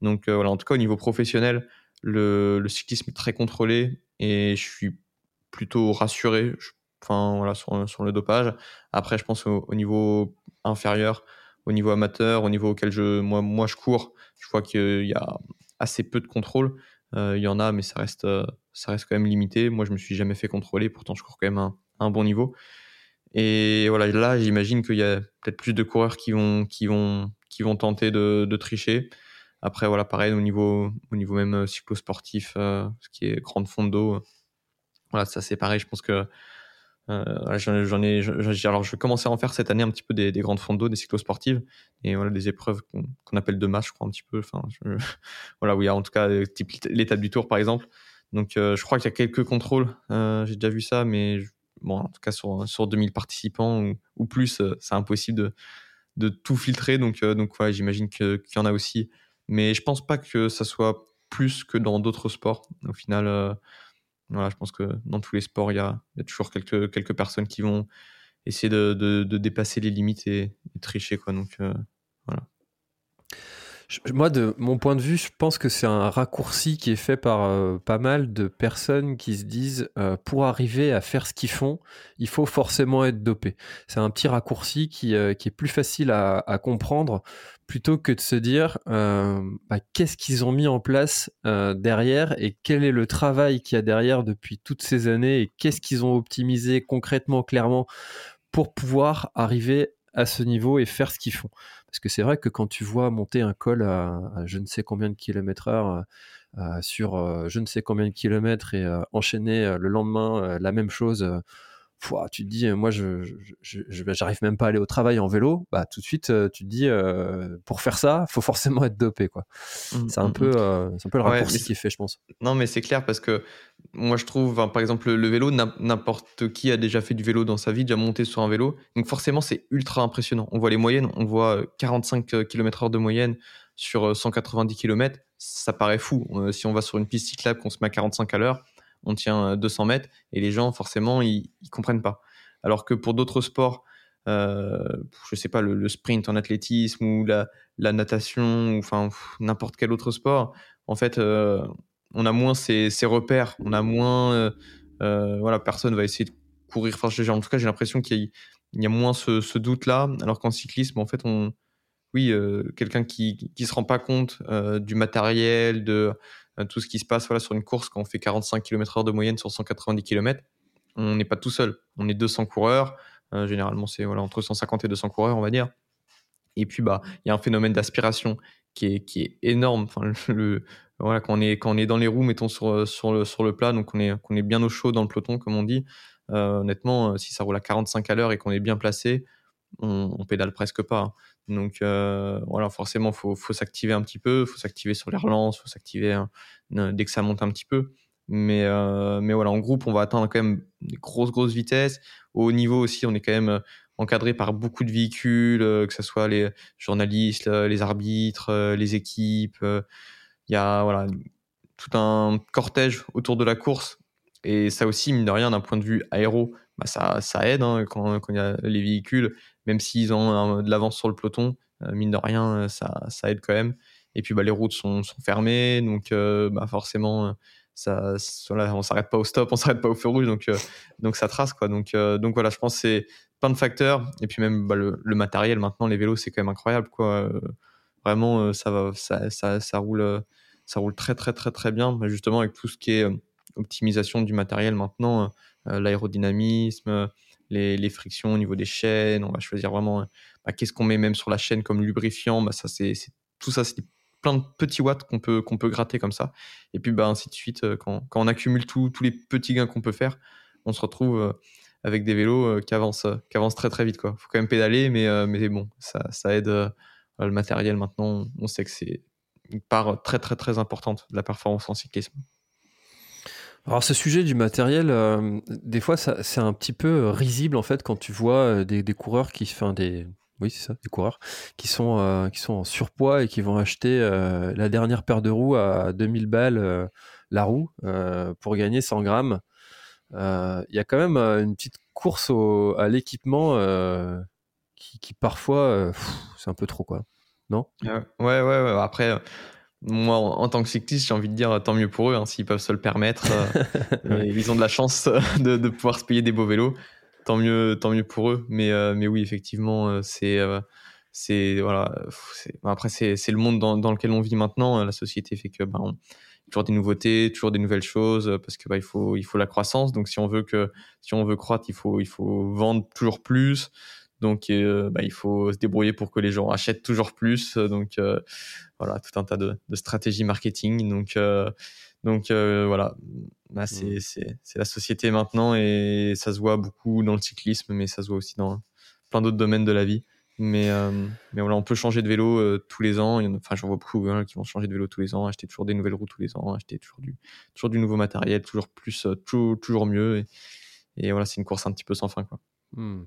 Donc voilà, en tout cas au niveau professionnel, le, le, cyclisme est très contrôlé et je suis plutôt rassuré. Enfin voilà sur, sur, le dopage. Après, je pense au niveau inférieur au niveau amateur, au niveau auquel je, moi, moi je cours. Je vois qu'il y a assez peu de contrôle. Euh, il y en a, mais ça reste, euh, ça reste quand même limité. Moi, je me suis jamais fait contrôler, pourtant je cours quand même un, un bon niveau. Et voilà, là, j'imagine qu'il y a peut-être plus de coureurs qui vont, qui vont, qui vont tenter de, tricher. Après, voilà, pareil, au niveau, au niveau même euh, cyclosportif, euh, ce qui est grande fond d'eau, voilà, ça c'est pareil. Je pense que euh, j'en ai, alors je commencer à en faire cette année un petit peu des, grandes fonds d'eau, des cyclosportives et voilà des épreuves qu'on appelle de masse, je crois un petit peu. Enfin, *laughs* voilà, oui, en tout cas, type l'étape du Tour par exemple. Donc, euh, je crois qu'il y a quelques contrôles. Euh, j'ai déjà vu ça, mais bon, en tout cas sur sur 2000 participants ou, plus, c'est impossible de, tout filtrer. Donc, donc j'imagine qu'il y en a aussi, mais je pense pas que ça soit plus que dans d'autres sports. Au final je pense que dans tous les sports, il y a, toujours quelques, quelques personnes qui vont essayer de, de, dépasser les limites et, tricher. Quoi. Donc, euh, voilà. Moi, de mon point de vue, je pense que c'est un raccourci qui est fait par euh, pas mal de personnes qui se disent euh, pour arriver à faire ce qu'ils font, il faut forcément être dopé. C'est un petit raccourci qui, qui est plus facile à, comprendre plutôt que de se dire euh, bah, qu'est-ce qu'ils ont mis en place euh, derrière et quel est le travail qu'il y a derrière depuis toutes ces années et qu'est-ce qu'ils ont optimisé concrètement, clairement, pour pouvoir arriver à ce niveau et faire ce qu'ils font. Parce que c'est vrai que quand tu vois monter un col à, je ne sais combien de kilomètres heure euh, sur je ne sais combien de kilomètres et enchaîner le lendemain la même chose tu te dis, moi, je, bah, j'arrive même pas à aller au travail en vélo. Bah, tout de suite, tu te dis, pour faire ça, faut forcément *laughs* être dopé, quoi. Mmh, c'est un mmh, peu, mmh. c'est un peu le raccourci qui est fait, je pense. Non, mais c'est clair parce que moi, je trouve, par exemple, le, vélo, n'importe qui a déjà fait du vélo dans sa vie, déjà monté sur un vélo. Donc, forcément, c'est ultra impressionnant. On voit les moyennes, on voit 45 km/h de moyenne sur 190 km. Ça paraît fou. si on va sur une piste cyclable, qu'on se met à 45 à l'heure, on tient 200 mètres et les gens, forcément, ils, ils comprennent pas. Alors que pour d'autres sports, euh, je sais pas, le, sprint en athlétisme ou la, natation ou enfin n'importe quel autre sport, en fait, euh, on a moins ces, repères, on a moins, euh, euh, voilà, personne va essayer de courir. Enfin, en tout cas, j'ai l'impression qu'il y, a moins ce, doute-là, alors qu'en cyclisme, en fait, on, oui, quelqu'un qui, qui se rend pas compte du matériel, de tout ce qui se passe voilà, sur une course quand on fait 45 km/h de moyenne sur 190 km, on n'est pas tout seul. On est 200 coureurs. Euh, généralement, c'est voilà, entre 150 et 200 coureurs, on va dire. Et puis, bah, il y a un phénomène d'aspiration qui est, qui est énorme. Enfin, le, voilà, quand on est, quand on est dans les roues, mettons sur, sur, le, sur le plat, donc on est, qu'on est bien au chaud dans le peloton, comme on dit. Euh, honnêtement, euh, si ça roule à 45 à l'heure et qu'on est bien placé, on, pédale presque pas. Donc voilà, forcément, faut, faut s'activer un petit peu, faut s'activer sur les relances, faut s'activer hein, dès que ça monte un petit peu. Mais, euh, mais voilà, en groupe, on va atteindre quand même des grosses, vitesses. Au niveau aussi, on est quand même euh, encadré par beaucoup de véhicules, euh, que ce soit les journalistes, les arbitres, les équipes. Il y a voilà, tout un cortège autour de la course. Et ça aussi, mine de rien, d'un point de vue aéro, bah ça, ça aide hein, quand il y a les véhicules, même s'ils ont de l'avance sur le peloton, mine de rien, ça, ça aide quand même. Et puis bah, les routes sont, fermées, donc bah, forcément ça, on s'arrête pas au stop, *laughs* on s'arrête pas au feu rouge, donc, euh, donc ça trace quoi. Donc, euh, donc voilà, je pense que c'est plein de facteurs. Et puis même bah, le, matériel maintenant, les vélos, c'est quand même incroyable quoi. Euh, vraiment, ça va, ça, ça, roule, ça roule très très très très bien. Justement avec tout ce qui est optimisation du matériel maintenant, l'aérodynamisme, les, frictions au niveau des chaînes. On va choisir vraiment bah, qu'est-ce qu'on met même sur la chaîne comme lubrifiant. Bah, ça c'est tout ça, c'est plein de petits watts qu'on peut, peut gratter comme ça. Et puis, bah, ainsi de suite, euh, quand, quand on accumule tous les petits gains qu'on peut faire, on se retrouve euh, avec des vélos euh, qui avancent, qui avancent très très vite. Il faut quand même pédaler, mais, mais bon, ça, ça aide le matériel maintenant. On sait que c'est une part très très très importante de la performance en cyclisme. Alors ce sujet du matériel, des fois c'est un petit peu risible en fait quand tu vois des, des coureurs qui, font des, oui, c'est ça, des coureurs qui sont, euh, qui sont en surpoids et qui vont acheter euh, la dernière paire de roues à 2000 balles euh, la roue pour gagner 100 grammes. Il y a quand même une petite course à l'équipement qui, parfois, c'est un peu trop, quoi. Non? Ouais, ouais, ouais, Après, moi, en, tant que cycliste, j'ai envie de dire tant mieux pour eux, hein, s'ils peuvent se le permettre. *laughs* ils ont de la chance de, de pouvoir se payer des beaux vélos tant mieux, tant mieux pour eux. Mais, euh, mais oui, effectivement, euh, c'est euh, c'est voilà après c'est le monde dans, dans, lequel on vit maintenant la société fait que bah, on, toujours des nouveautés toujours des nouvelles choses parce que bah, il faut il faut la croissance donc si on veut que si on veut croître il faut il faut vendre toujours plus donc bah, il faut se débrouiller pour que les gens achètent toujours plus donc voilà tout un tas de, de stratégies marketing donc donc voilà bah, mmh. c'est la société maintenant et ça se voit beaucoup dans le cyclisme, mais ça se voit aussi dans plein d'autres domaines de la vie. Mais, euh, mais voilà, on peut changer de vélo euh, tous les ans. Enfin, j'en vois beaucoup hein, qui vont changer de vélo tous les ans, acheter toujours des nouvelles roues tous les ans, acheter toujours du, toujours du nouveau matériel, toujours plus, euh, toujours, toujours mieux. Et, voilà, c'est une course un petit peu sans fin. Quoi. Mmh.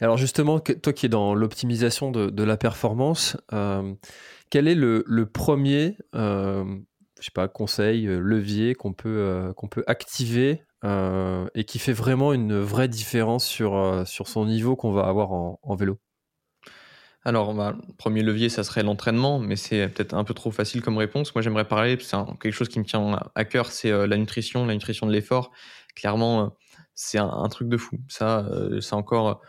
Alors justement, toi qui es dans l'optimisation de, la performance, quel est le, premier je sais pas, conseil, euh, levier qu'on peut, euh, peut activer euh, et qui fait vraiment une vraie différence sur, sur son niveau qu'on va avoir en, vélo? Alors, bah, premier levier, ça serait l'entraînement, mais c'est peut-être un peu trop facile comme réponse. Moi, j'aimerais parler, c'est quelque chose qui me tient à cœur, c'est la nutrition, la nutrition de l'effort. Clairement, c'est un, truc de fou. Ça, c'est encore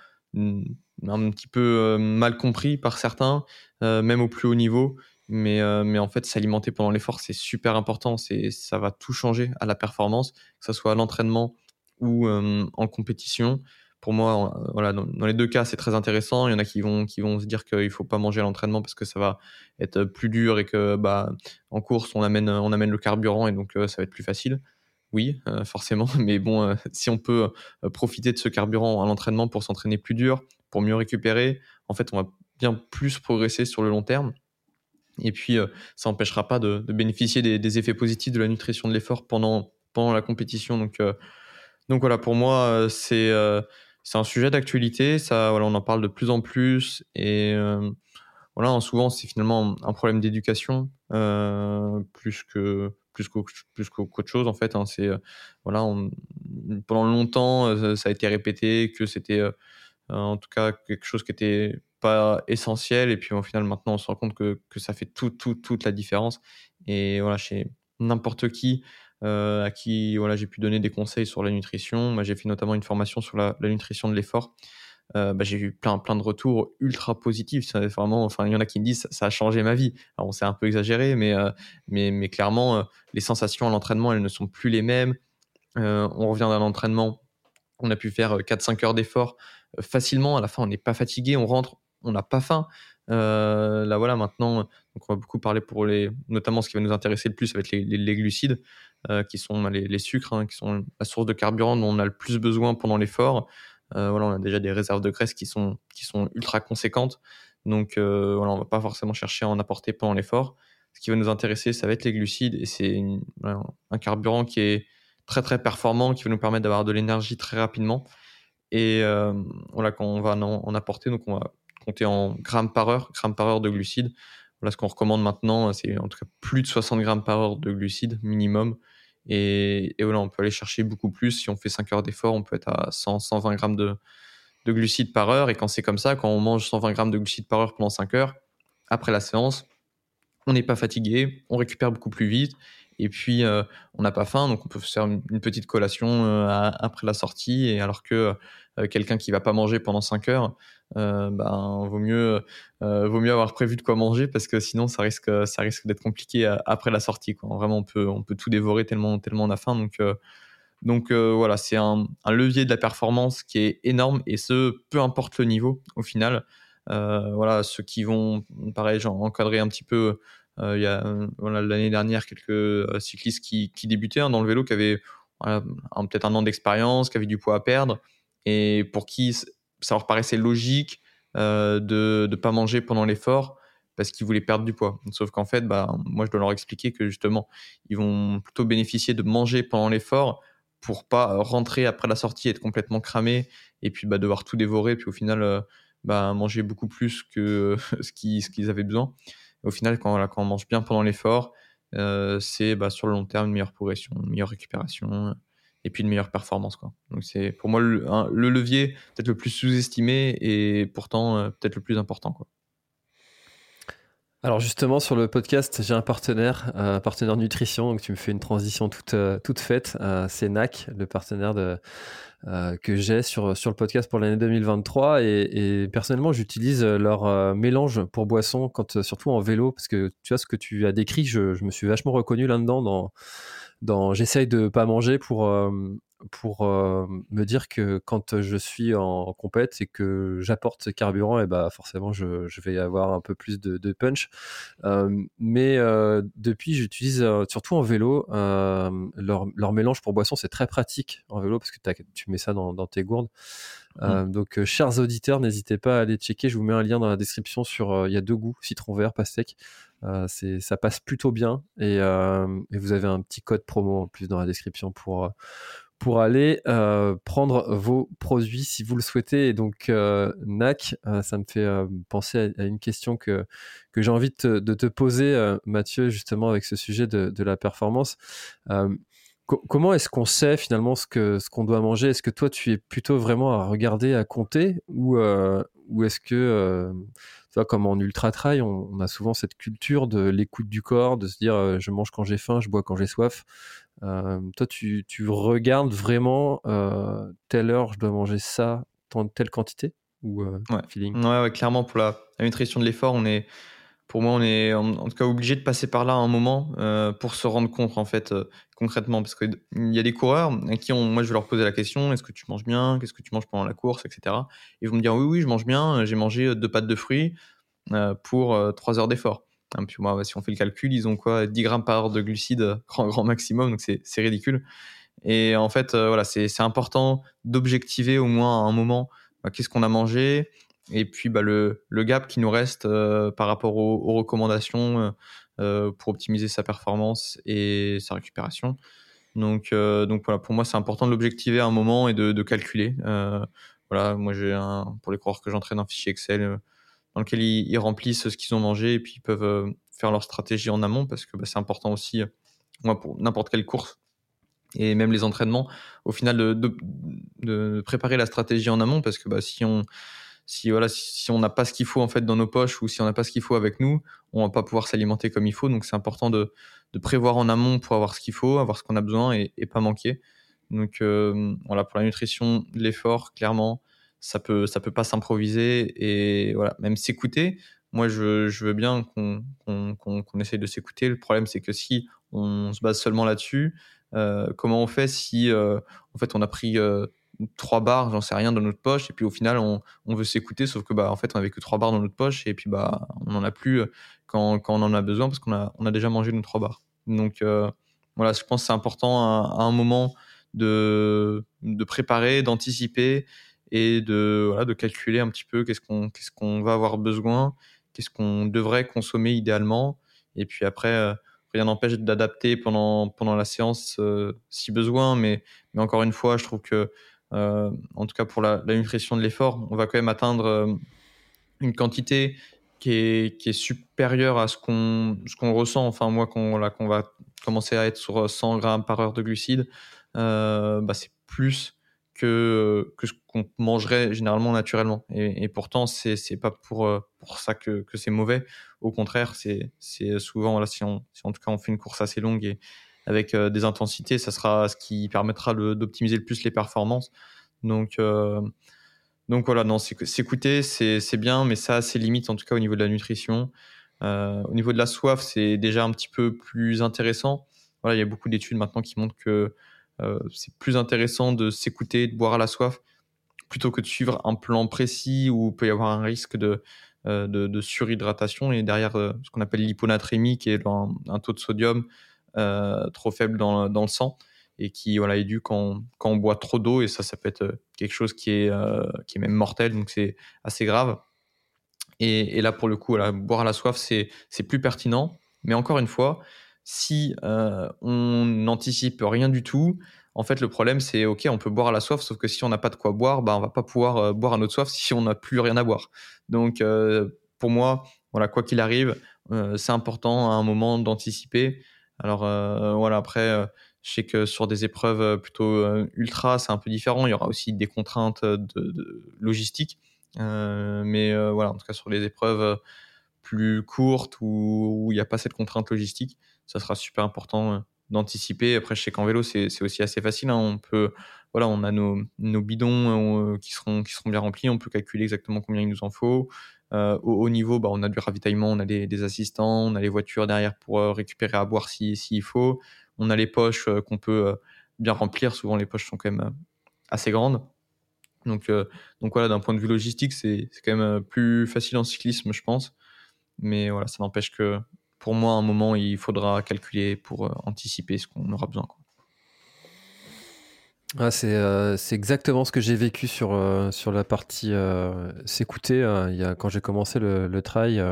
un petit peu mal compris par certains, même au plus haut niveau. Mais, euh, mais en fait, s'alimenter pendant l'effort, c'est super important. Ça va tout changer à la performance, que ce soit à l'entraînement ou euh, en compétition. Pour moi, euh, voilà, dans, les deux cas, c'est très intéressant. Il y en a qui vont, qui vont se dire qu'il faut pas manger à l'entraînement parce que ça va être plus dur et que bah, en course, on amène, on amène le carburant et donc ça va être plus facile. Oui, forcément. *laughs* Mais bon, si on peut profiter de ce carburant à l'entraînement pour s'entraîner plus dur, pour mieux récupérer, en fait, on va bien plus progresser sur le long terme. Et puis, ça n'empêchera pas de, bénéficier des, effets positifs de la nutrition de l'effort pendant, pendant la compétition. Donc, donc voilà, pour moi, c'est c'est un sujet d'actualité. Ça, voilà, on en parle de plus en plus. Et voilà, souvent, c'est finalement un problème d'éducation plus que plus qu'autre chose en fait. Hein. c'est voilà, pendant longtemps, ça a été répété que c'était en tout cas quelque chose qui était pas essentiel et puis au final maintenant on se rend compte que, que ça fait tout, tout, toute la différence et voilà chez n'importe qui euh, à qui voilà j'ai pu donner des conseils sur la nutrition moi j'ai fait notamment une formation sur la, nutrition de l'effort euh, bah, j'ai eu plein plein de retours ultra positifs vraiment enfin il y en a qui me disent ça, a changé ma vie alors on un peu exagéré mais euh, mais, mais clairement les sensations à l'entraînement elles ne sont plus les mêmes on revient d'un entraînement on a pu faire 4-5 heures d'effort facilement à la fin on n'est pas fatigué on rentre on n'a pas faim. Euh, là voilà maintenant, donc on va beaucoup parler pour les, notamment ce qui va nous intéresser le plus, ça va être les, glucides, euh, qui sont bah, les, sucres, hein, qui sont la source de carburant dont on a le plus besoin pendant l'effort. Euh, voilà, on a déjà des réserves de graisse qui sont, qui sont ultra conséquentes, donc voilà, on va pas forcément chercher à en apporter pendant l'effort. Ce qui va nous intéresser, ça va être les glucides, et c'est un carburant qui est très très performant, qui va nous permettre d'avoir de l'énergie très rapidement. Et voilà, quand on va en apporter, donc on va compter en grammes par heure, grammes par heure de glucides. Voilà ce qu'on recommande maintenant, c'est en tout cas plus de 60 grammes par heure de glucides minimum. Et, voilà, on peut aller chercher beaucoup plus. Si on fait 5 heures d'effort, on peut être à 100, 120 grammes de, de glucides par heure. Et quand c'est comme ça, quand on mange 120 grammes de glucides par heure pendant 5 heures, après la séance, on n'est pas fatigué, on récupère beaucoup plus vite. Et puis, euh, on n'a pas faim, donc on peut faire une, petite collation euh, après la sortie. Et alors que euh, quelqu'un qui va pas manger pendant 5 heures, euh, ben, vaut mieux, euh, vaut mieux avoir prévu de quoi manger parce que sinon ça risque, ça risque d'être compliqué euh, après la sortie. Quoi. Vraiment, on peut, on peut tout dévorer tellement, tellement on a faim. Donc, donc voilà, c'est un, levier de la performance qui est énorme et ce, peu importe le niveau au final. voilà, ceux qui vont, pareil, genre, encadrer un petit peu. il y a voilà, l'année dernière quelques cyclistes qui, qui débutaient hein, dans le vélo, qui avaient peut-être un an d'expérience, qui avaient du poids à perdre et pour qui ça leur paraissait logique euh, de ne pas manger pendant l'effort parce qu'ils voulaient perdre du poids. Sauf qu'en fait, bah, moi, je dois leur expliquer que justement, ils vont plutôt bénéficier de manger pendant l'effort pour pas rentrer après la sortie, être complètement cramé et puis bah, devoir tout dévorer, puis au final, euh, bah, manger beaucoup plus que *laughs* ce qu'ils avaient besoin. au final, quand, on mange bien pendant l'effort, euh, c'est sur le long terme une meilleure progression, une meilleure récupération, et puis une meilleure performance. Quoi. Donc c'est pour moi le, levier peut-être le plus sous-estimé et pourtant euh, peut-être le plus important. Quoi. Alors justement sur le podcast, j'ai un partenaire, un partenaire nutrition, donc tu me fais une transition toute, euh, toute faite. Euh, c'est NAC, le partenaire que j'ai sur, sur le podcast pour l'année 2023. Et, personnellement, j'utilise leur mélange pour boisson, quand, surtout en vélo, parce que tu vois ce que tu as décrit, je, me suis vachement reconnu là-dedans dans dans j'essaye de pas manger pour euh, pour euh, me dire que quand je suis en compète et que j'apporte ce carburant, et eh bah forcément je, je, vais avoir un peu plus de, de punch. Euh, mais depuis, j'utilise surtout en vélo leur, leur, mélange pour boisson, c'est très pratique en vélo parce que tu mets ça dans, dans tes gourdes. Mmh. donc, chers auditeurs, n'hésitez pas à aller checker. Je vous mets un lien dans la description sur. Il y a deux goûts citron vert, pastèque. Euh, ça passe plutôt bien et, euh, et, vous avez un petit code promo en plus dans la description pour, euh, pour aller prendre vos produits si vous le souhaitez. Et donc, NAC, ça me fait penser à, une question que, que j'ai envie de te, poser, Mathieu, justement, avec ce sujet de, de la performance. comment est-ce qu'on sait finalement ce qu'on ce qu'on doit manger? Est-ce que toi, tu es plutôt vraiment à regarder, à compter? Ou, ou est-ce que comme en ultra trail, on, a souvent cette culture de l'écoute du corps, de se dire euh, je mange quand j'ai faim, je bois quand j'ai soif. Euh, toi, tu, regardes vraiment euh, telle heure, je dois manger ça, telle quantité ou feeling? Ouais, clairement pour la, nutrition de l'effort, on est, pour moi, on est en, tout cas obligé de passer par là un moment pour se rendre compte en fait concrètement, parce qu'il y a des coureurs qui ont, moi je vais leur poser la question, est-ce que tu manges bien, qu'est-ce que tu manges pendant la course, etc. Ils vont me dire oui, oui, je mange bien, j'ai mangé deux pâtes de fruits pour trois heures d'effort. puis moi, si on fait le calcul, ils ont quoi? 10 grammes par heure de glucides, grand, grand maximum, donc c'est ridicule. Et en fait, voilà, c'est important d'objectiver au moins à un moment qu'est-ce qu'on a mangé, et puis bah, le, gap qui nous reste par rapport aux, recommandations pour optimiser sa performance et sa récupération. Donc, voilà, pour moi, c'est important de l'objectiver à un moment et de, de calculer. voilà, moi, j'ai un, pour les coureurs que j'entraîne, un fichier Excel dans lequel ils, remplissent ce qu'ils ont mangé et puis ils peuvent euh, faire leur stratégie en amont parce que bah, c'est important aussi, euh, moi, pour n'importe quelle course et même les entraînements, au final, de, préparer la stratégie en amont parce que bah, si on si voilà si on n'a pas ce qu'il faut en fait dans nos poches ou si on n'a pas ce qu'il faut avec nous, on va pas pouvoir s'alimenter comme il faut. Donc c'est important de, prévoir en amont pour avoir ce qu'il faut, avoir ce qu'on a besoin et, pas manquer. Donc euh, voilà pour la nutrition, l'effort clairement, ça peut ça peut pas s'improviser et voilà même s'écouter moi je, je, veux bien qu'on qu'on essaye de s'écouter le problème c'est que si on se base seulement là-dessus euh, comment on fait si euh, en fait on a pris trois barres j'en sais rien dans notre poche et puis au final on, on veut s'écouter sauf que bah en fait on avait que trois barres dans notre poche et puis bah on en a plus quand, quand on en a besoin parce qu'on a on a déjà mangé nos trois barres donc voilà je pense que c'est important à, un moment de de préparer d'anticiper et de, voilà, de calculer un petit peu qu'est-ce qu'on qu'est-ce va avoir besoin, qu'est-ce qu'on devrait consommer idéalement. Et puis après, euh, rien n'empêche d'adapter pendant, pendant la séance euh, si besoin. Mais, mais encore une fois, je trouve que, euh, en tout cas pour la, la nutrition de l'effort, on va quand même atteindre une quantité qui est, qui est supérieure à ce qu'on ce ressent. Enfin, moi, qu'on qu'on va commencer à être sur 100 grammes par heure de glucides, bah, c'est plus que, que ce qu'on mangerait généralement naturellement. Et, pourtant, c'est n'est pas pour, euh, pour ça que, que c'est mauvais. Au contraire, c'est souvent, voilà, si, on, si en tout cas on fait une course assez longue et avec euh, des intensités, ça sera ce qui permettra d'optimiser le plus les performances. Donc, euh, donc voilà, non, s'écouter, c'est bien, mais ça a ses limites, en tout cas au niveau de la nutrition. au niveau de la soif, c'est déjà un petit peu plus intéressant. Voilà, il y a beaucoup d'études maintenant qui montrent que euh, c'est plus intéressant de s'écouter, de boire à la soif, plutôt que de suivre un plan précis où il peut y avoir un risque de, euh, surhydratation et derrière euh, ce qu'on appelle l'hyponatrémie, qui est un, taux de sodium trop faible dans, le sang et qui voilà, est dû quand, on boit trop d'eau et ça, ça peut être quelque chose qui est, qui est même mortel, donc c'est assez grave. Et, là, pour le coup, voilà, boire à la soif, c'est plus pertinent. Mais encore une fois, si euh, on n'anticipe rien du tout, en fait, le problème, c'est OK, on peut boire à la soif, sauf que si on n'a pas de quoi boire, bah, on va pas pouvoir euh, boire à notre soif *laughs* si on n'a plus rien à boire. Donc, euh, pour moi, voilà, quoi qu'il arrive, c'est important à un moment d'anticiper. Alors, voilà, après, je sais que sur des épreuves plutôt ultra, c'est un peu différent. Il y aura aussi des contraintes de, logistiques. mais voilà, en tout cas, sur les épreuves plus courtes où il n'y a pas cette contrainte logistique, ça sera super important euh, d'anticiper. Après, je sais qu'en vélo, c'est aussi assez facile. Hein. On peut, voilà, on a nos, bidons euh, qui, seront, qui seront bien remplis. On peut calculer exactement combien il nous en faut. Euh, au haut niveau, bah, on a du ravitaillement, on a des, assistants, on a les voitures derrière pour récupérer à boire s'il si, faut. On a les poches qu'on peut bien remplir. Souvent, les poches sont quand même assez grandes. Donc, donc voilà, d'un point de vue logistique, c'est quand même plus facile en cyclisme, je pense. Mais voilà, ça n'empêche que pour moi, à un moment, il faudra calculer pour euh, anticiper ce qu'on aura besoin. Ah, euh, c'est, exactement ce que j'ai vécu sur, euh, sur la partie s'écouter. Hein. il y a, quand j'ai commencé le, le trail,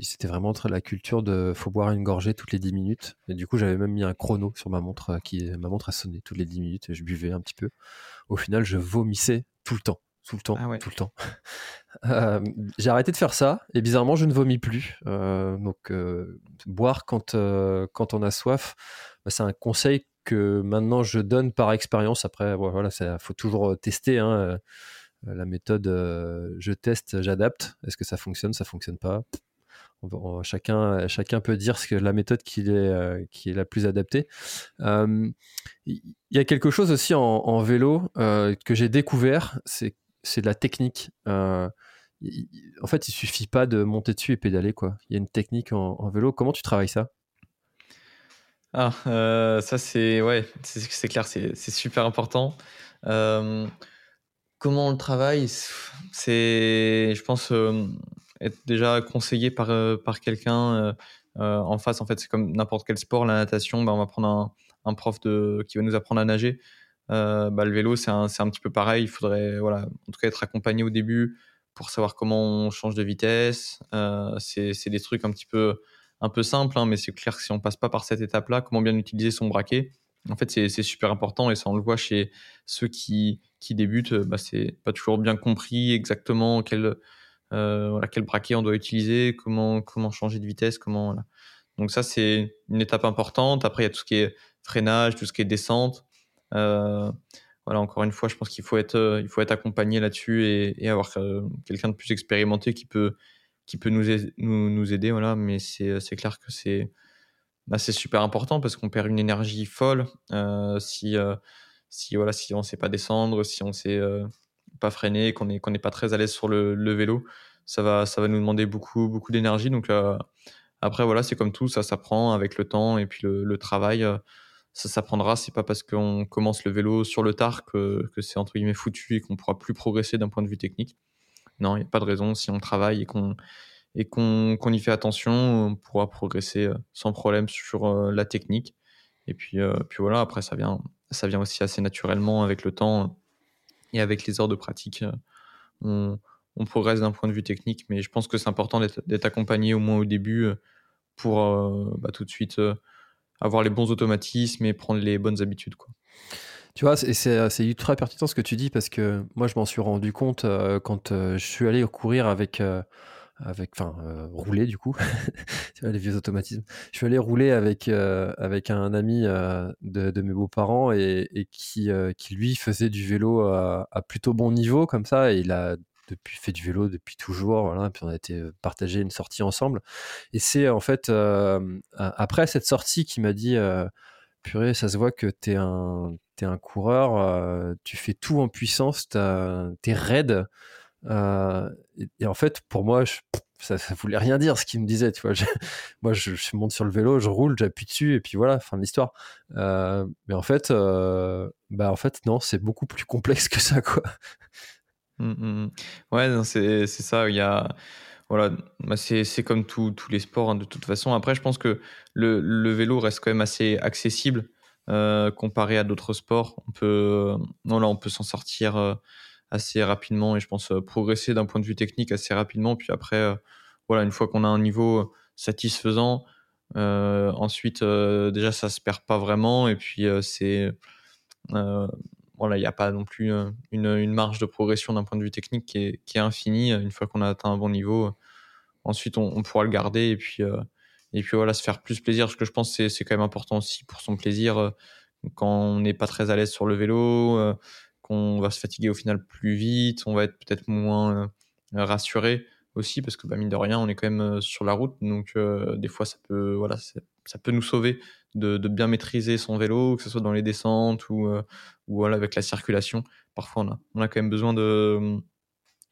c'était vraiment la culture de faut boire une gorgée toutes les 10 minutes. Et du coup, j'avais même mis un chrono sur ma montre, qui, ma montre a sonné toutes les 10 minutes et je buvais un petit peu. Au final, je vomissais tout le temps tout le temps, ah tout le temps. *laughs* Euh, j'ai arrêté de faire ça et bizarrement je ne vomis plus. Euh, donc euh, boire quand quand on a soif, bah, c'est un conseil que maintenant je donne par expérience. Après voilà, il faut toujours tester. Hein, la méthode je teste, j'adapte. Est-ce que ça fonctionne, ça fonctionne pas? Chacun, chacun peut dire ce que la méthode qui est, la plus adaptée. Il y a quelque chose aussi en, vélo que j'ai découvert, c'est c'est de la technique. Euh, en fait, il suffit pas de monter dessus et pédaler, quoi. Il y a une technique en, vélo. Comment tu travailles ça? Ah, euh, ça c'est ouais, c'est clair, c'est super important. Euh, comment on le travaille? C'est, je pense, être déjà conseillé par, par quelqu'un en face. En fait, c'est comme n'importe quel sport, la natation, bah, on va prendre un, un, prof de, qui va nous apprendre à nager. bah, le vélo, c'est un, un, petit peu pareil. Il faudrait, voilà, en tout cas, être accompagné au début pour savoir comment on change de vitesse. c'est des trucs un petit peu un peu simple, hein, mais c'est clair que si on passe pas par cette étape-là, comment bien utiliser son braquet, en fait, c'est super important et ça, on le voit chez ceux qui, débutent, bah, c'est pas toujours bien compris exactement quel, euh, quel braquet on doit utiliser, comment, comment changer de vitesse, comment. Donc, ça, c'est une étape importante. Après, il y a tout ce qui est freinage, tout ce qui est descente. Euh, voilà, encore une fois, je pense qu'il faut être, faut être accompagné là-dessus et, avoir euh, quelqu'un de plus expérimenté qui peut, qui peut nous, nous, nous aider. Voilà. Mais c'est clair que c'est bah, c'est super important parce qu'on perd une énergie folle euh, si, euh, si, voilà, si on ne sait pas descendre, si on ne sait euh, pas freiner, qu'on n'est pas très à l'aise sur le, le, vélo. Ça va, ça va nous demander beaucoup, beaucoup d'énergie. Donc après, voilà, c'est comme tout, ça s'apprend avec le temps et puis le, le travail. ça s'apprendra. C'est pas parce qu'on commence le vélo sur le tard que, que c'est entre guillemets foutu et qu'on pourra plus progresser d'un point de vue technique. Non, il n'y a pas de raison. Si on travaille et qu'on y fait attention, on pourra progresser euh, sans problème sur euh, la technique. Et puis, euh, puis voilà, après, ça vient, ça vient aussi assez naturellement avec le temps et avec les heures de pratique. On, on progresse d'un point de vue technique, mais je pense que c'est important d'être accompagné au moins au début pour bah, tout de suite avoir les bons automatismes et prendre les bonnes habitudes. Quoi. Tu vois, c'est ultra pertinent ce que tu dis parce que moi, je m'en suis rendu compte quand je suis allé courir avec avec, enfin, euh, rouler du coup, *laughs* tu vois, les vieux automatismes. Je suis allé rouler avec, euh, avec un ami euh, de, de, mes beaux-parents et, et qui, qui, lui, faisait du vélo à, à, plutôt bon niveau, comme ça, et il a depuis fait du vélo depuis toujours, voilà, puis on a été partager une sortie ensemble. Et c'est en fait, après cette sortie qui m'a dit, purée, ça se voit que t'es un, es un coureur, tu fais tout en puissance, t'es raide. Euh, et, en fait, pour moi, ça, ça voulait rien dire ce qu'il me disait. Tu vois, *laughs* moi, je, monte sur le vélo, je roule, j'appuie dessus, et puis voilà, fin de l'histoire. Euh, mais en fait, euh, bah en fait, non, c'est beaucoup plus complexe que ça, quoi. Mmh, mmh. Ouais, c'est ça. Il y a voilà, bah c'est comme tous les sports hein, de toute façon. Après, je pense que le, le, vélo reste quand même assez accessible comparé à d'autres sports. On peut, voilà, on peut s'en sortir assez rapidement et je pense euh, progresser d'un point de vue technique assez rapidement. Puis après, euh, voilà, une fois qu'on a un niveau satisfaisant, euh, ensuite, déjà, ça se perd pas vraiment. Et puis, c'est. voilà, il n'y a pas non plus une, marge de progression d'un point de vue technique qui est, infinie. Une fois qu'on a atteint un bon niveau, ensuite, on, pourra le garder. Et puis, et puis, voilà, se faire plus plaisir. Ce que je pense, c'est, c'est quand même important aussi pour son plaisir quand on n'est pas très à l'aise sur le vélo qu'on va se fatiguer au final plus vite, on va être peut-être moins euh, rassuré aussi parce que bah, mine de rien on est quand même euh, sur la route donc euh, des fois ça peut voilà ça peut nous sauver de, bien maîtriser son vélo que ce soit dans les descentes ou, ou voilà avec la circulation parfois on a, on a quand même besoin de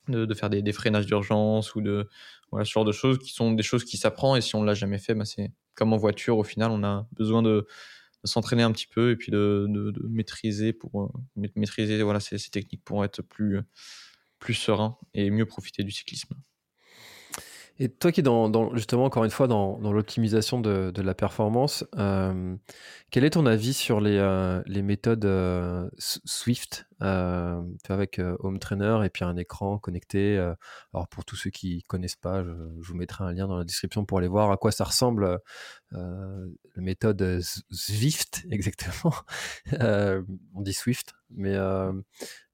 de, faire des freinages d'urgence ou de voilà ce genre de choses qui sont des choses qui s'apprend et si on l'a jamais fait bah, c'est comme en voiture au final on a besoin de s'entraîner un petit peu et puis de, maîtriser pour euh, maîtriser voilà ces, techniques pour être plus plus serein et mieux profiter du cyclisme. Et toi qui es dans, justement encore une fois dans, l'optimisation de, la performance, euh, quel est ton avis sur les, euh, les méthodes euh, Swift avec Home Trainer et puis un écran connecté Alors pour tous ceux qui connaissent pas, je, vous mettrai un lien dans la description pour aller voir à quoi ça ressemble la méthode Swift *laughs* exactement. on dit Swift, mais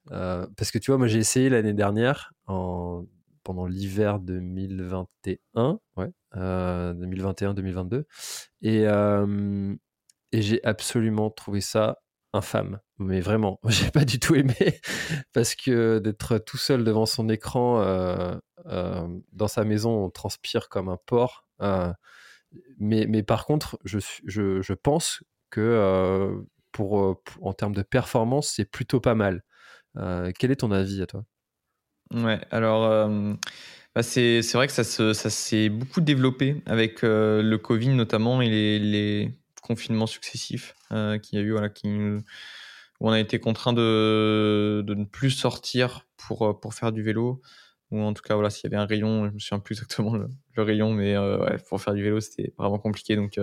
parce que tu vois, moi j'ai essayé l'année dernière en pendant l'hiver 2021, ouais, 2021-2022. Et, euh, et j'ai absolument trouvé ça infâme. Mais vraiment, *laughs* j'ai pas du tout aimé *laughs* parce que d'être tout seul devant son écran euh, euh, dans sa maison, on transpire comme un porc. mais, mais par contre, je, je, je pense que pour, en termes de performance, c'est plutôt pas mal. quel est ton avis à toi? Ouais, alors euh, bah c'est vrai que ça s'est beaucoup développé avec euh, le Covid notamment et les, les confinements successifs euh, qu'il y a eu, voilà, qui, où on a été contraint de, de ne plus sortir pour, pour faire du vélo. ou en tout cas, voilà, s'il y avait un rayon, je me souviens plus exactement le, rayon, mais pour faire du vélo, c'était vraiment compliqué. Donc,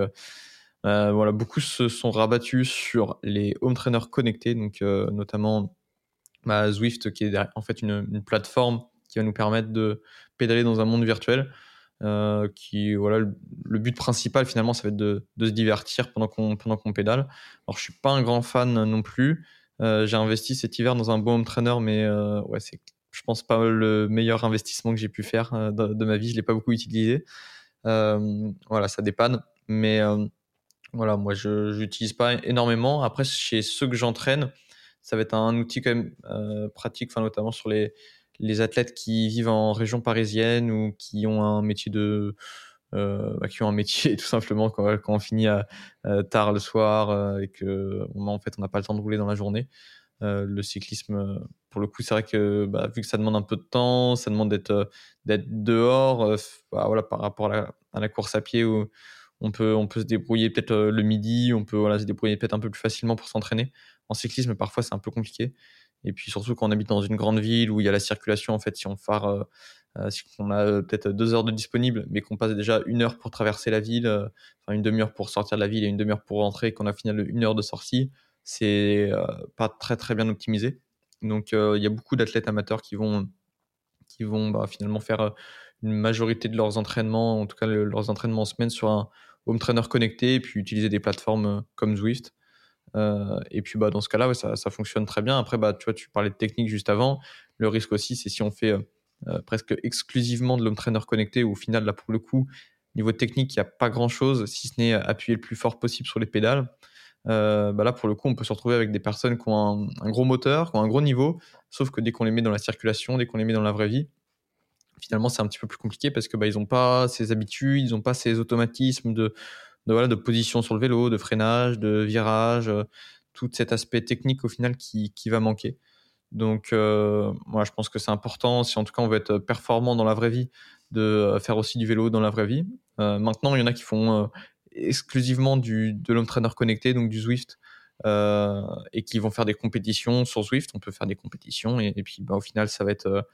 voilà, beaucoup se sont rabattus sur les home trainers connectés, donc notamment bah, Zwift, qui est en fait une, plateforme qui va nous permettre de pédaler dans un monde virtuel. Euh, qui voilà le, but principal finalement ça va être de, se divertir pendant qu'on pendant qu'on pédale. Alors je suis pas un grand fan non plus. Euh, j'ai investi cet hiver dans un bon home trainer mais euh, ouais c'est je pense pas le meilleur investissement que j'ai pu faire de, de, ma vie. Je l'ai pas beaucoup utilisé. Voilà ça dépanne. Mais voilà moi je n'utilise pas énormément. Après chez ceux que j'entraîne ça va être un outil quand même pratique enfin notamment sur les les athlètes qui vivent en région parisienne ou qui ont un métier de euh, bah, qui ont un métier *laughs* tout simplement quand, on finit à, tard le soir euh, et que en fait on n'a pas le temps de rouler dans la journée. Euh, le cyclisme, pour le coup, c'est vrai que bah, vu que ça demande un peu de temps, ça demande d'être d'être dehors. Bah, voilà, par rapport à la, course à pied où on peut on peut se débrouiller peut-être le midi, on peut se débrouiller peut-être un peu plus facilement pour s'entraîner. En cyclisme, parfois c'est un peu compliqué. Et puis surtout quand on habite dans une grande ville où il y a la circulation, en fait, si on part, euh, euh, si on a euh, peut-être deux heures de disponible, mais qu'on passe déjà une heure pour traverser la ville, enfin une demi-heure pour sortir de la ville et une demi-heure pour rentrer, qu'on a finalement une heure de sortie, c'est pas très très bien optimisé. Donc il y a beaucoup d'athlètes amateurs qui vont, qui vont bah, finalement faire une majorité de leurs entraînements, en tout cas leurs entraînements en semaine sur un home trainer connecté et puis utiliser des plateformes comme Zwift. Euh, et puis bah, dans ce cas-là, ça, ça, fonctionne très bien. Après, bah, tu vois, tu parlais de technique juste avant. Le risque aussi, c'est si on fait euh, euh, presque exclusivement de l'home trainer connecté, où au final, là, pour le coup, niveau technique, il n'y a pas grand-chose, si ce n'est appuyer le plus fort possible sur les pédales. bah là, pour le coup, on peut se retrouver avec des personnes qui ont un, gros moteur, qui ont un gros niveau, sauf que dès qu'on les met dans la circulation, dès qu'on les met dans la vraie vie, finalement, c'est un petit peu plus compliqué parce que bah, n'ont pas ces habitudes, ils n'ont pas ces automatismes de, de, position sur le vélo, de freinage, de virage, euh, tout cet aspect technique au final qui, qui va manquer. Donc, euh, moi, je pense que c'est important, si en tout cas on veut être performant dans la vraie vie, de euh, faire aussi du vélo dans la vraie vie. maintenant, il y en a qui font exclusivement du, de l'home trainer connecté, donc du Zwift, et qui vont faire des compétitions sur Zwift. On peut faire des compétitions, et, puis bah, au final, ça va être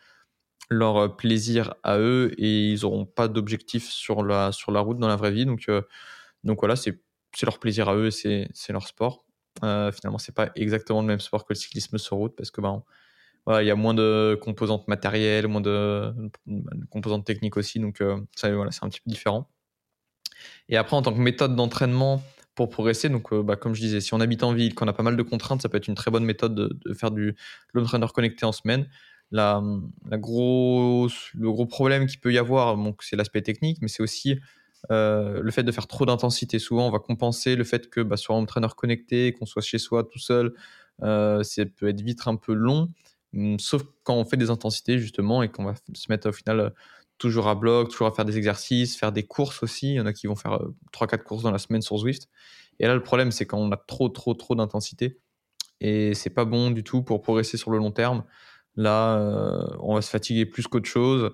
leur plaisir à eux, et ils n'auront pas d'objectif sur la, sur la route dans la vraie vie. Donc, donc voilà, c'est leur plaisir à eux, c'est leur sport. Euh, finalement, c'est pas exactement le même sport que le cyclisme sur route parce que ben, il y a moins de composantes matérielles, moins de, composantes techniques aussi, donc euh, ça, voilà, c'est un petit peu différent. Et après, en tant que méthode d'entraînement pour progresser, donc euh, bah, comme je disais, si on habite en ville, qu'on a pas mal de contraintes, ça peut être une très bonne méthode de, faire du l'entraîneur connecté en semaine. La, la gros, le gros problème qu'il peut y avoir, c'est l'aspect technique, mais c'est aussi euh, le fait de faire trop d'intensité, souvent, on va compenser le fait que bah, sur un entraîneur connecté, qu'on soit chez soi tout seul, euh, ça peut être vite un peu long. Hum, sauf quand on fait des intensités, justement, et qu'on va se mettre au final toujours à bloc, toujours à faire des exercices, faire des courses aussi. Il y en a qui vont faire 3-4 euh, courses dans la semaine sur Zwift. Et là, le problème, c'est quand on a trop, trop, trop d'intensité. Et c'est pas bon du tout pour progresser sur le long terme. Là, on va se fatiguer plus qu'autre chose.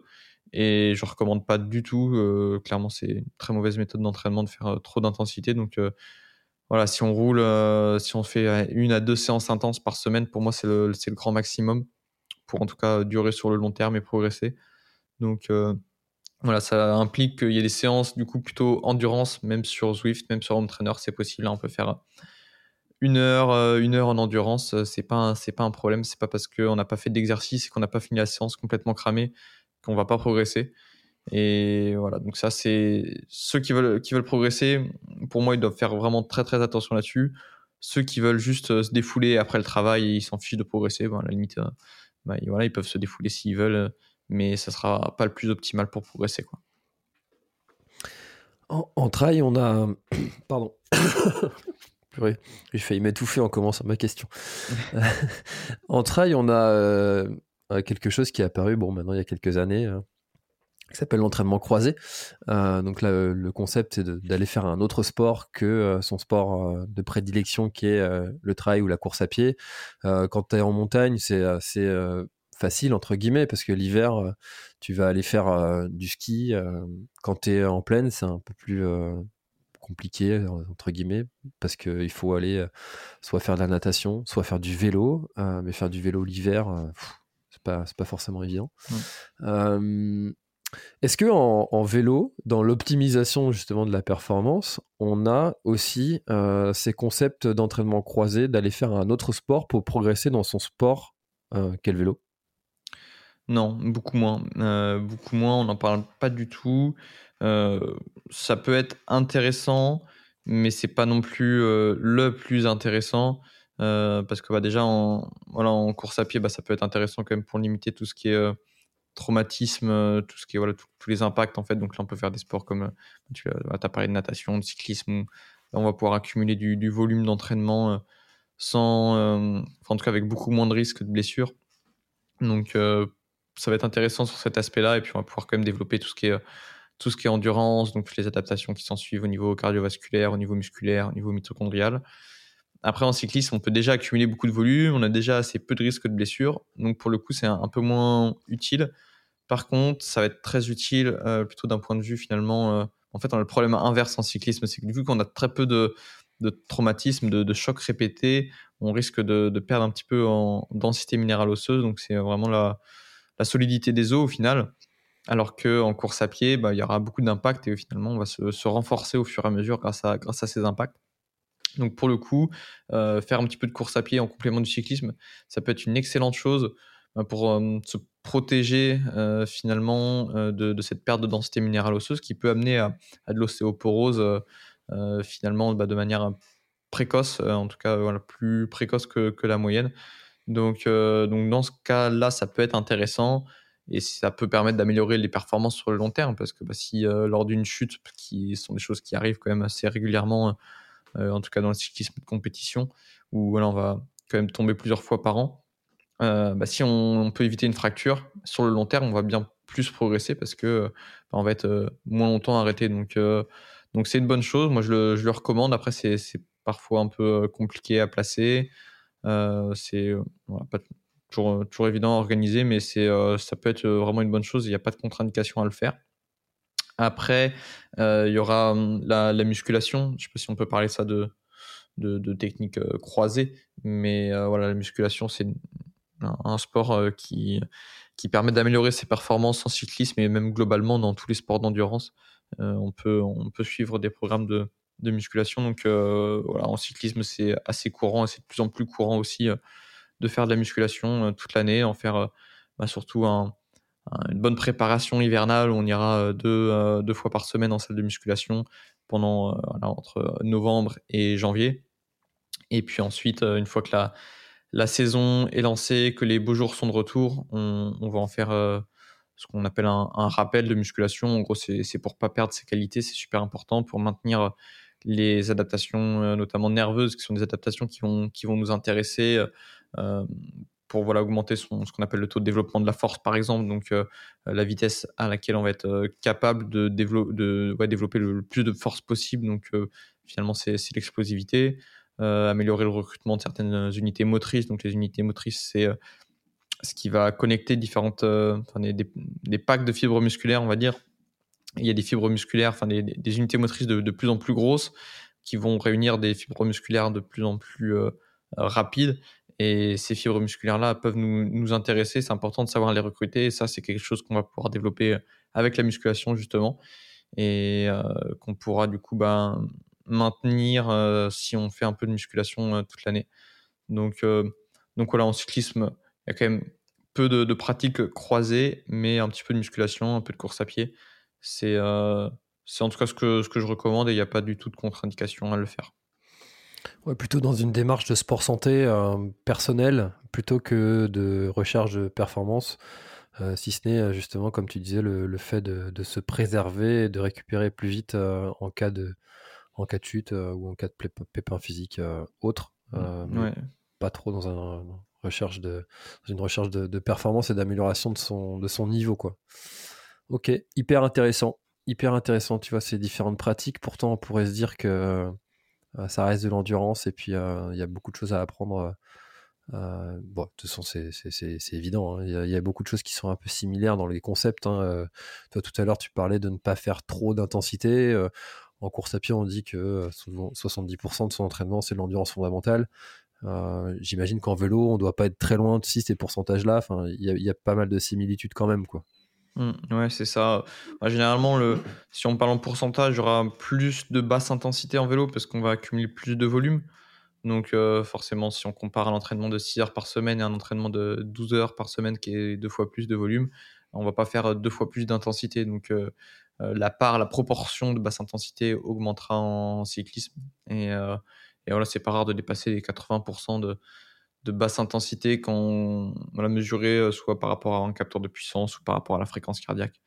Et je recommande pas du tout. Euh, clairement, c'est une très mauvaise méthode d'entraînement de faire euh, trop d'intensité. Donc euh, voilà, si on roule, si on fait une à deux séances intenses par semaine, pour moi, c'est le, grand maximum pour en tout cas durer sur le long terme et progresser. Donc voilà, ça implique qu'il y ait des séances du coup plutôt endurance, même sur Zwift, même sur Home Trainer, c'est possible. Là, on peut faire une heure, une heure en endurance, c'est pas pas un problème. C'est pas parce qu'on n'a pas fait d'exercice et qu'on n'a pas fini la séance complètement cramé qu'on va pas progresser. Et voilà, donc ça, c'est ceux qui veulent, qui veulent progresser, pour moi, ils doivent faire vraiment très très attention là-dessus. Ceux qui veulent juste euh, se défouler après le travail et ils s'en fichent de progresser, bon, à la limite, euh, bah, voilà, ils peuvent se défouler s'ils veulent, mais ça sera pas le plus optimal pour progresser. Quoi. En, trail, on a. *coughs* Pardon. *coughs* J'ai failli m'étouffer en commençant ma question. *laughs* en trail, on a euh, quelque chose qui est apparu, bon, maintenant il y a quelques années, euh, qui s'appelle l'entraînement croisé. Euh, donc le concept, c'est d'aller faire un autre sport que son sport de prédilection qui est le trail ou la course à pied. quand tu es en montagne, c'est assez facile, entre guillemets, parce que l'hiver, tu vas aller faire du ski. quand tu es en plaine, c'est un peu plus compliqué, entre guillemets, parce qu'il faut aller soit faire de la natation, soit faire du vélo. mais faire du vélo l'hiver, c'est pas, pas forcément évident. Est-ce que en, vélo, dans l'optimisation justement de la performance, on a aussi ces concepts d'entraînement croisé, d'aller faire un autre sport pour progresser dans son sport Quel vélo? Non, beaucoup moins. beaucoup moins, on n'en parle pas du tout. ça peut être intéressant, mais c'est pas non plus le plus intéressant. Parce que bah, déjà en, course à pied, bah, ça peut être intéressant quand même pour limiter tout ce qui est traumatisme, euh, tout ce qui voilà, tous les impacts en fait. Donc là, on peut faire des sports comme euh, tu as, parlé de natation, de cyclisme. on va pouvoir accumuler du, volume d'entraînement euh, sans, en tout cas avec beaucoup moins de risques de blessures. Donc ça va être intéressant sur cet aspect-là. Et puis on va pouvoir quand même développer tout ce qui est endurance, donc les adaptations qui s'en suivent au niveau cardiovasculaire, au niveau musculaire, au niveau mitochondrial. Après, en cyclisme, on peut déjà accumuler beaucoup de volume, on a déjà assez peu de risques de blessure, donc pour le coup, c'est un, peu moins utile. Par contre, ça va être très utile euh, plutôt d'un point de vue finalement. Euh, en fait, on a le problème inverse en cyclisme, c'est que vu qu'on a très peu de, traumatismes, de, chocs répétés, on risque de, perdre un petit peu en densité minérale osseuse. Donc, c'est vraiment la, solidité des os au final. Alors qu'en course à pied, bah, il y aura beaucoup d'impact et finalement, on va se, renforcer au fur et à mesure grâce à ces impacts. Donc, pour le coup, euh, faire un petit peu de course à pied en complément du cyclisme, ça peut être une excellente chose bah, pour se protéger euh, finalement euh, de, cette perte de densité minérale osseuse qui peut amener à, de l'ostéoporose euh, finalement bah, de manière précoce, en tout cas plus précoce que, la moyenne. Donc, donc dans ce cas-là, ça peut être intéressant et ça peut permettre d'améliorer les performances sur le long terme parce que bah, si lors d'une chute, qui sont des choses qui arrivent quand même assez régulièrement, en tout cas dans le cyclisme de compétition, où voilà, on va quand même tomber plusieurs fois par an, euh, bah, si on, peut éviter une fracture, sur le long terme, on va bien plus progresser parce que bah, on va être euh, moins longtemps arrêté. Donc, euh, donc c'est une bonne chose. Moi, je le, je le recommande. Après, c'est parfois un peu compliqué à placer. c'est pas toujours, toujours évident à organiser, mais c'est ça peut être vraiment une bonne chose. Il n'y a pas de contre-indication à le faire. Après, il y aura hum, la, la, musculation. Je ne sais pas si on peut parler ça de, de, de techniques croisées, mais voilà, la musculation, c'est un, sport euh, qui, qui permet d'améliorer ses performances en cyclisme et même globalement dans tous les sports d'endurance. Euh, on, peut, on peut suivre des programmes de, de musculation. Donc euh, voilà, en cyclisme, c'est assez courant et c'est de plus en plus courant aussi de faire de la musculation toute l'année, en faire bah, surtout une bonne préparation hivernale on ira deux, deux, fois par semaine en salle de musculation pendant entre novembre et janvier. Et puis ensuite, une fois que la, la saison est lancée, que les beaux jours sont de retour, on, va en faire euh, ce qu'on appelle un, rappel de musculation. En gros, c'est pour pas perdre ses qualités, c'est super important pour maintenir les adaptations, euh, notamment nerveuses, qui sont des adaptations qui vont, qui vont nous intéresser. Euh, pour voilà, augmenter ce qu'on appelle le taux de développement de la force, par exemple, donc la vitesse à laquelle on va être capable de, développer le, plus de force possible. Donc finalement, c'est l'explosivité. Euh, améliorer le recrutement de certaines unités motrices. Donc les unités motrices, c'est euh, ce qui va connecter différentes, euh, enfin, des, packs de fibres musculaires, on va dire. Il y a des fibres musculaires, enfin des, unités motrices de, plus en plus grosses qui vont réunir des fibres musculaires de plus en plus rapides. Et ces fibres musculaires-là peuvent nous, nous intéresser. C'est important de savoir les recruter. Et ça, c'est quelque chose qu'on va pouvoir développer avec la musculation, justement. Et qu'on pourra, du coup, ben, maintenir euh, si on fait un peu de musculation euh, toute l'année. Donc, euh, donc voilà, en cyclisme, il y a quand même peu de, pratiques croisées, mais un petit peu de musculation, un peu de course à pied. C'est c'est en tout cas ce que, ce que je recommande et il n'y a pas du tout de contre-indication à le faire. Ouais, plutôt dans une démarche de sport santé personnelle plutôt que de recherche de performance, si ce n'est justement, comme tu disais, le, le fait de, de, se préserver et de récupérer plus vite en cas de, en cas de chute euh, ou en cas de pépin physique euh, autre. Euh, pas trop dans, un, recherche de, une recherche de, performance et d'amélioration de son, de son niveau. Quoi. Ok, hyper intéressant. Hyper intéressant, tu vois, ces différentes pratiques. Pourtant, on pourrait se dire que ça reste de l'endurance et puis il y a beaucoup de choses à apprendre. bon, de toute façon, c'est évident. Hein. Il y, a beaucoup de choses qui sont un peu similaires dans les concepts. Hein. toi, tout à l'heure, tu parlais de ne pas faire trop d'intensité. En course à pied, on dit que 70% euh, de son entraînement, c'est l'endurance fondamentale. J'imagine qu'en vélo, on doit pas être très loin de ces pourcentages-là. Il y, a pas mal de similitudes quand même, quoi. Mmh, ouais, c'est ça. Bah, généralement, le, si on parle en pourcentage, il y aura plus de basse intensité en vélo parce qu'on va accumuler plus de volume. Donc, forcément, si on compare à l'entraînement de 6 heures par semaine et un entraînement de 12 heures par semaine qui est deux fois plus de volume, on va pas faire deux fois plus d'intensité. Donc, la part, la proportion de basse intensité augmentera en cyclisme. Et, et voilà, c'est pas rare de dépasser les 80% de, de basse intensité quand on, l'a mesuré, euh, soit par rapport à un capteur de puissance ou par rapport à la fréquence cardiaque.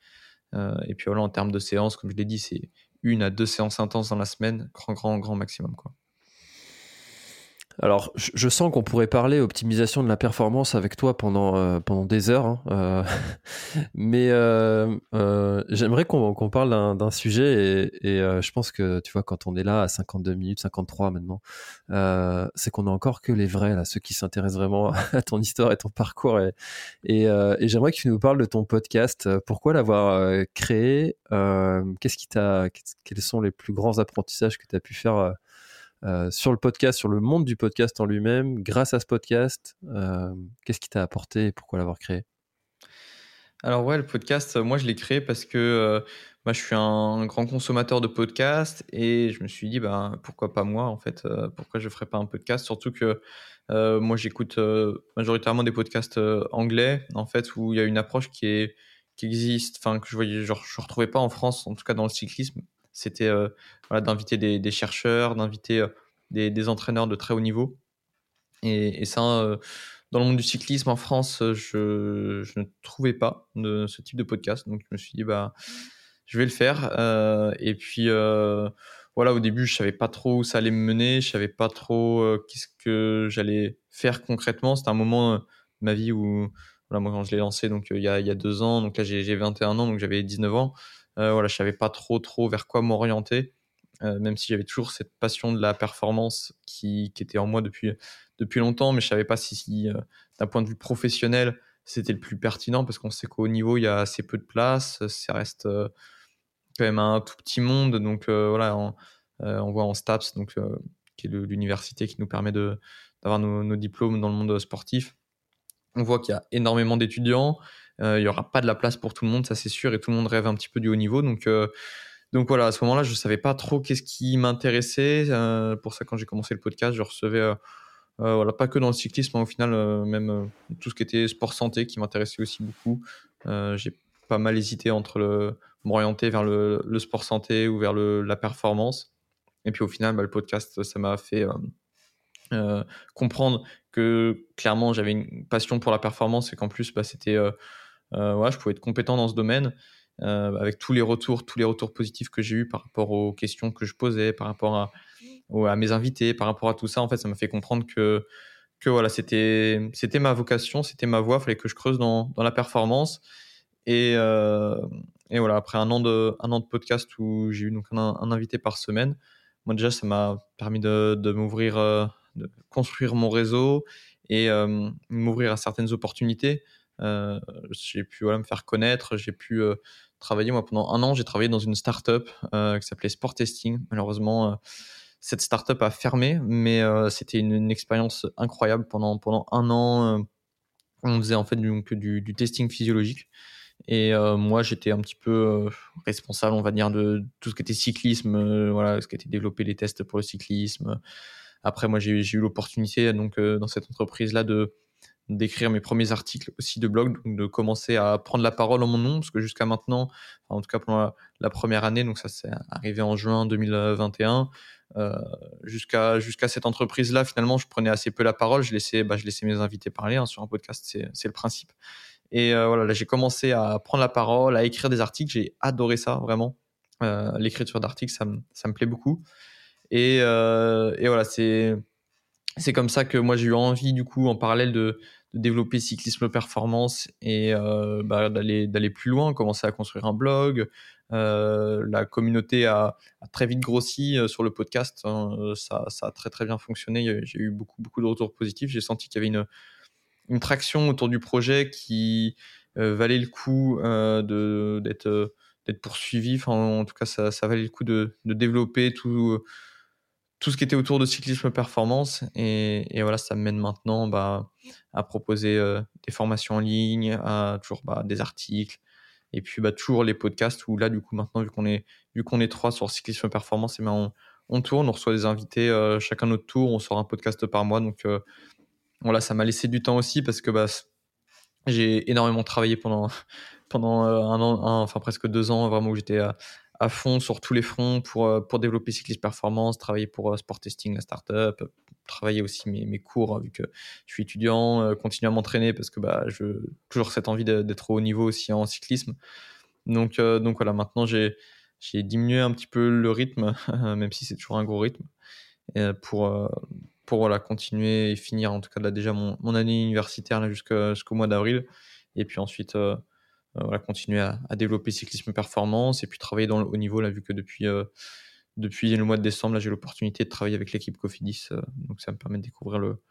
Euh, et puis voilà, en termes de séances, comme je l'ai dit, c'est une à deux séances intenses dans la semaine, grand, grand, grand maximum. Quoi. Alors, je sens qu'on pourrait parler optimisation de la performance avec toi pendant, euh, pendant des heures, hein, euh, *laughs* mais euh, j'aimerais qu'on parle d'un sujet et, je pense que tu vois, quand on est là à 52 minutes, 53 maintenant, c'est qu'on a encore que les vrais, là, ceux qui s'intéressent vraiment *laughs* à ton histoire et ton parcours. Et, et, j'aimerais que tu nous parles de ton podcast. Pourquoi l'avoir créé Qu'est-ce qui t'a, Quels sont les plus grands apprentissages que tu as pu faire euh, sur le podcast, sur le monde du podcast en lui-même, grâce à ce podcast, euh, qu'est-ce qui t'a apporté et pourquoi l'avoir créé? Alors ouais, le podcast, moi je l'ai créé parce que euh, moi je suis un grand consommateur de podcasts et je me suis dit bah pourquoi pas moi en fait, pourquoi je ferais pas un podcast, surtout que moi j'écoute majoritairement des podcasts anglais en fait où il y a une approche qui existe, enfin que je voyais, genre je retrouvais pas en France, en tout cas dans le cyclisme c'était euh, d'inviter des, chercheurs, d'inviter euh, des, entraîneurs de très haut niveau. Et, ça, euh, dans le monde du cyclisme en France, je, ne trouvais pas de ce type de podcast. Donc je me suis dit, bah, je vais le faire. et puis, voilà, au début, je savais pas trop où ça allait me mener. Je savais pas trop qu'est-ce que j'allais faire concrètement. C'était un moment de ma vie où, voilà, moi, quand je l'ai lancé, donc il y, a, il y a deux ans, donc là, j'ai 21 ans, donc j'avais 19 ans. Euh, voilà, je savais pas trop trop vers quoi m'orienter, euh, même si j'avais toujours cette passion de la performance qui, était en moi depuis depuis longtemps, mais je savais pas si, euh, d'un point de vue professionnel c'était le plus pertinent parce qu'on sait qu'au niveau il y a assez peu de place, ça reste quand même un tout petit monde, donc voilà, on, voit en STAPS, donc qui est l'université qui nous permet d'avoir nos, nos, diplômes dans le monde sportif. On voit qu'il y a énormément d'étudiants, il n'y aura pas de la place pour tout le monde, ça c'est sûr, et tout le monde rêve un petit peu du haut niveau. Donc, euh, donc voilà, à ce moment-là, je ne savais pas trop qu'est-ce qui m'intéressait. Euh, pour ça, quand j'ai commencé le podcast, je recevais, voilà, pas que dans le cyclisme, hein, au final, même tout ce qui était sport santé qui m'intéressait aussi beaucoup. j'ai pas mal hésité entre m'orienter vers le, sport santé ou vers la performance. Et puis au final, bah, le podcast, ça m'a fait comprendre que clairement j'avais une passion pour la performance et qu'en plus bah, c'était euh, je pouvais être compétent dans ce domaine. Euh, avec tous les retours, tous les retours positifs que j'ai eu par rapport aux questions que je posais, par rapport à, mes invités, par rapport à tout ça, en fait, ça m'a fait comprendre que, que voilà, c'était, c'était ma vocation, c'était ma voie, il fallait que je creuse dans, dans la performance. Et, euh, et, voilà, après un an de, un an de podcast où j'ai eu donc un, invité par semaine, moi déjà, ça m'a permis de, de m'ouvrir, de construire mon réseau et m'ouvrir à certaines opportunités. Euh, j'ai pu voilà, me faire connaître, j'ai pu euh, travailler. Moi, pendant un an, j'ai travaillé dans une startup euh, qui s'appelait Sport Testing. Malheureusement, cette startup a fermé, mais c'était une, expérience incroyable pendant, pendant un an. on faisait en fait du, du, du testing physiologique. Et moi, j'étais un petit peu responsable, on va dire, de tout ce qui était cyclisme, voilà, ce qui était développer les tests pour le cyclisme. Après, moi, j'ai eu l'opportunité, donc, dans cette entreprise-là, de d'écrire mes premiers articles aussi de blog, donc de commencer à prendre la parole en mon nom, parce que jusqu'à maintenant, en tout cas pendant la, première année, donc ça s'est arrivé en juin 2021, euh, jusqu'à jusqu'à cette entreprise-là, finalement, je prenais assez peu la parole, je laissais, bah, je laissais mes invités parler hein, sur un podcast, c'est le principe. Et euh, voilà, là j'ai commencé à prendre la parole, à écrire des articles, j'ai adoré ça vraiment. Euh, l'écriture d'articles, ça, ça me plaît beaucoup. Et, et voilà, c'est c'est comme ça que moi j'ai eu envie du coup en parallèle de, développer cyclisme performance et euh, bah, d'aller plus loin, commencer à construire un blog. Euh, la communauté a, très vite grossi euh, sur le podcast, hein. ça, ça, a très très bien fonctionné. J'ai eu beaucoup de retours positifs. J'ai senti qu'il y avait une une traction autour du projet qui valait le coup de d'être poursuivi. En tout cas, ça, ça valait le coup de, de développer tout tout ce qui était autour de cyclisme performance. Et, voilà, ça mène maintenant bah, à proposer des formations en ligne, toujours bah, des articles, et puis bah, toujours les podcasts où là, du coup, maintenant, vu qu'on est, trois sur cyclisme performance, et eh ben on, on, tourne, on reçoit des invités euh, chacun notre tour, on sort un podcast par mois. Donc euh, voilà, ça m'a laissé du temps aussi parce que bah, j'ai énormément travaillé pendant, *laughs* euh, un an, enfin presque deux ans, vraiment où j'étais à, à, fond sur tous les fronts pour, pour développer cyclisme performance, travailler pour Sport Testing, la startup, travailler aussi mes, mes cours vu que je suis étudiant, continuer à m'entraîner parce que bah, je toujours cette envie d'être au haut niveau aussi en cyclisme. Donc, donc voilà, maintenant j'ai diminué un petit peu le rythme, *laughs* même si c'est toujours un gros rythme, pour, pour voilà, continuer et finir en tout cas là, déjà mon, mon année universitaire jusqu'au mois d'avril. Et puis ensuite, voilà, continuer à, développer cyclisme performance et puis travailler dans le haut niveau, là, vu que depuis, depuis le mois de décembre, j'ai l'opportunité de travailler avec l'équipe Cofidis. donc ça me permet de découvrir le,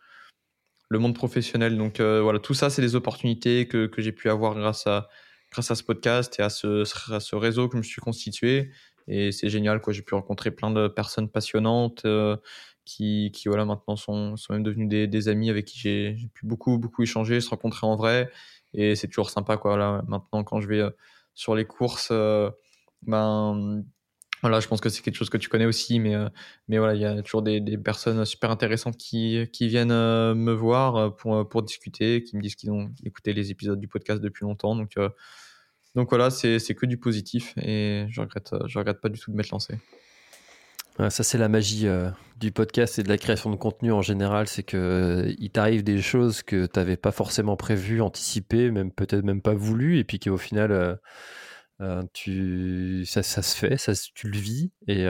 le monde professionnel. Donc voilà, tout ça, c'est des opportunités que, que j'ai pu avoir grâce à, grâce à ce podcast et à ce, ce réseau que je me suis constitué. Et c'est génial, quoi. J'ai pu rencontrer plein de personnes passionnantes euh, qui, qui, voilà, maintenant sont, sont même devenus des, des amis avec qui j'ai pu beaucoup, beaucoup échanger, se rencontrer en vrai. Et c'est toujours sympa, quoi. Là, maintenant, quand je vais euh, sur les courses, euh, ben, voilà, je pense que c'est quelque chose que tu connais aussi, mais, mais voilà, il y a toujours des, des, personnes super intéressantes qui, qui viennent me voir pour, pour discuter, qui me disent qu'ils ont écouté les épisodes du podcast depuis longtemps. Donc, donc voilà, c'est que du positif et je regrette, je regrette pas du tout de m'être lancé. Ça, c'est la magie euh, du podcast et de la création de contenu en général. C'est que euh, t'arrive des choses que tu n'avais pas forcément prévues, anticipées, même peut-être même pas voulu, et puis qu'au final, euh, tu, ça, ça, se fait, ça, tu le vis, et,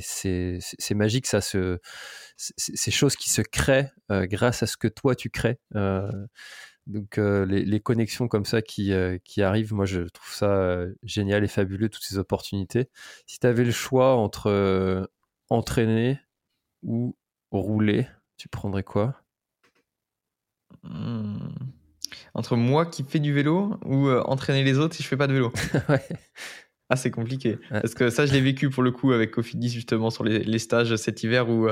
c'est magique, ça ces choses qui se créent grâce à ce que toi tu crées. Donc euh, les, connexions comme ça qui, euh, qui, arrivent, moi je trouve ça euh, génial et fabuleux, toutes ces opportunités. Si tu avais le choix entre entraîner ou rouler, tu prendrais quoi? Mmh. Entre moi qui fais du vélo ou entraîner les autres si je fais pas de vélo? *laughs* Ah, c'est compliqué. Parce que ça, je l'ai vécu pour le coup avec Cofidis justement sur les, les stages cet hiver où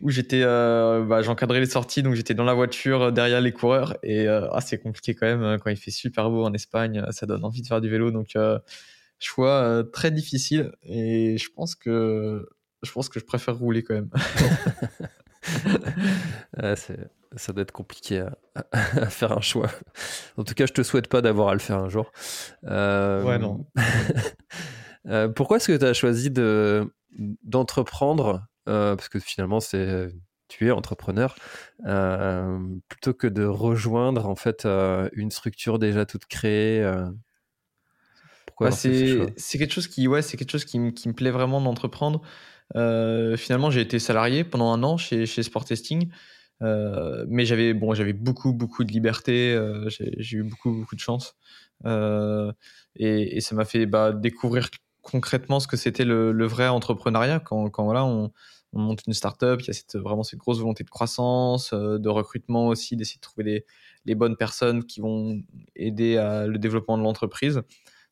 où j'étais, euh, bah, j'encadrais les sorties, donc j'étais dans la voiture euh, derrière les coureurs et euh, ah, c'est compliqué quand même hein, quand il fait super beau en Espagne, ça donne envie de faire du vélo, donc choix très difficile et je pense que je pense que je préfère rouler quand même. *laughs* ça doit être compliqué à, faire un choix. En tout cas, je te souhaite pas d'avoir à le faire un jour. Ouais, non. *laughs* pourquoi est-ce que tu as choisi de, d'entreprendre parce que finalement, c'est tu es entrepreneur, euh, plutôt que de rejoindre en fait euh, une structure déjà toute créée. pourquoi c'est, quelque chose qui, ouais, c'est quelque chose qui, qui me plaît vraiment d'entreprendre. finalement, j'ai été salarié pendant un an chez, chez Sport Testing. mais j'avais bon, j'avais beaucoup beaucoup de liberté, j'ai, eu beaucoup beaucoup de chance et, et, ça m'a fait bah, découvrir concrètement ce que c'était le, le, vrai entrepreneuriat quand, quand voilà on, on monte une startup, il y a cette, vraiment cette grosse volonté de croissance, euh, de recrutement aussi, d'essayer de trouver les, bonnes personnes qui vont aider à le développement de l'entreprise.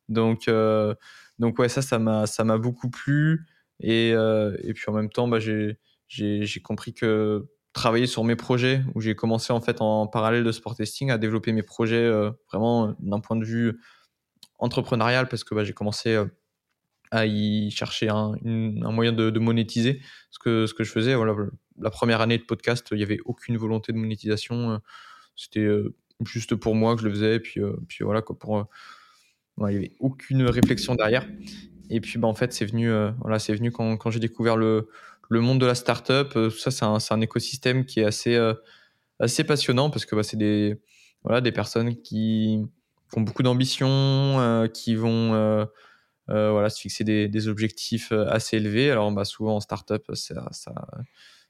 Donc, euh, donc ouais, ça, ça m'a, ça m'a beaucoup plu. Et, euh, et puis en même temps, bah, j'ai, j'ai, compris que travailler sur mes projets, où j'ai commencé en fait en parallèle de sport testing à développer mes projets vraiment d'un point de vue entrepreneurial, parce que bah, j'ai commencé à y chercher un, moyen de, monétiser ce que, ce que je faisais. Voilà, la première année de podcast, il n'y avait aucune volonté de monétisation. Euh, c'était euh, juste pour moi que je le faisais. Puis, euh, puis voilà, quoi, pour, il n'y avait aucune réflexion derrière. Et puis, bah, en fait, c'est venu, voilà, c'est venu quand, quand j'ai découvert le, le monde de la startup. ça, c'est un, un, écosystème qui est assez, assez passionnant parce que bah, c'est des, voilà, des personnes qui, qui ont beaucoup d'ambition, qui vont euh, voilà, se fixer des, objectifs euh, assez élevés. Alors, bah, souvent en startup, ça,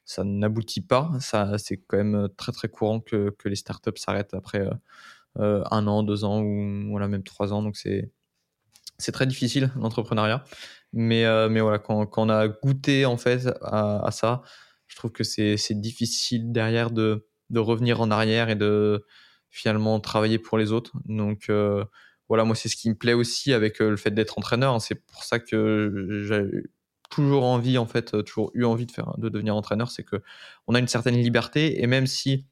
ça, n'aboutit pas. Ça, c'est quand même très très courant que, que les startups s'arrêtent après euh, un an, deux ans ou voilà, même trois ans. Donc, c'est c'est très difficile l'entrepreneuriat. Mais, mais voilà, quand, quand, on a goûté en fait à, à ça, je trouve que c'est difficile derrière de, de revenir en arrière et de finalement travailler pour les autres. Donc, voilà, moi, c'est ce qui me plaît aussi avec euh, le fait d'être entraîneur. Hein. C'est pour ça que toujours envie, en fait, toujours eu envie de, faire, de devenir entraîneur, c'est que on a une certaine liberté et même si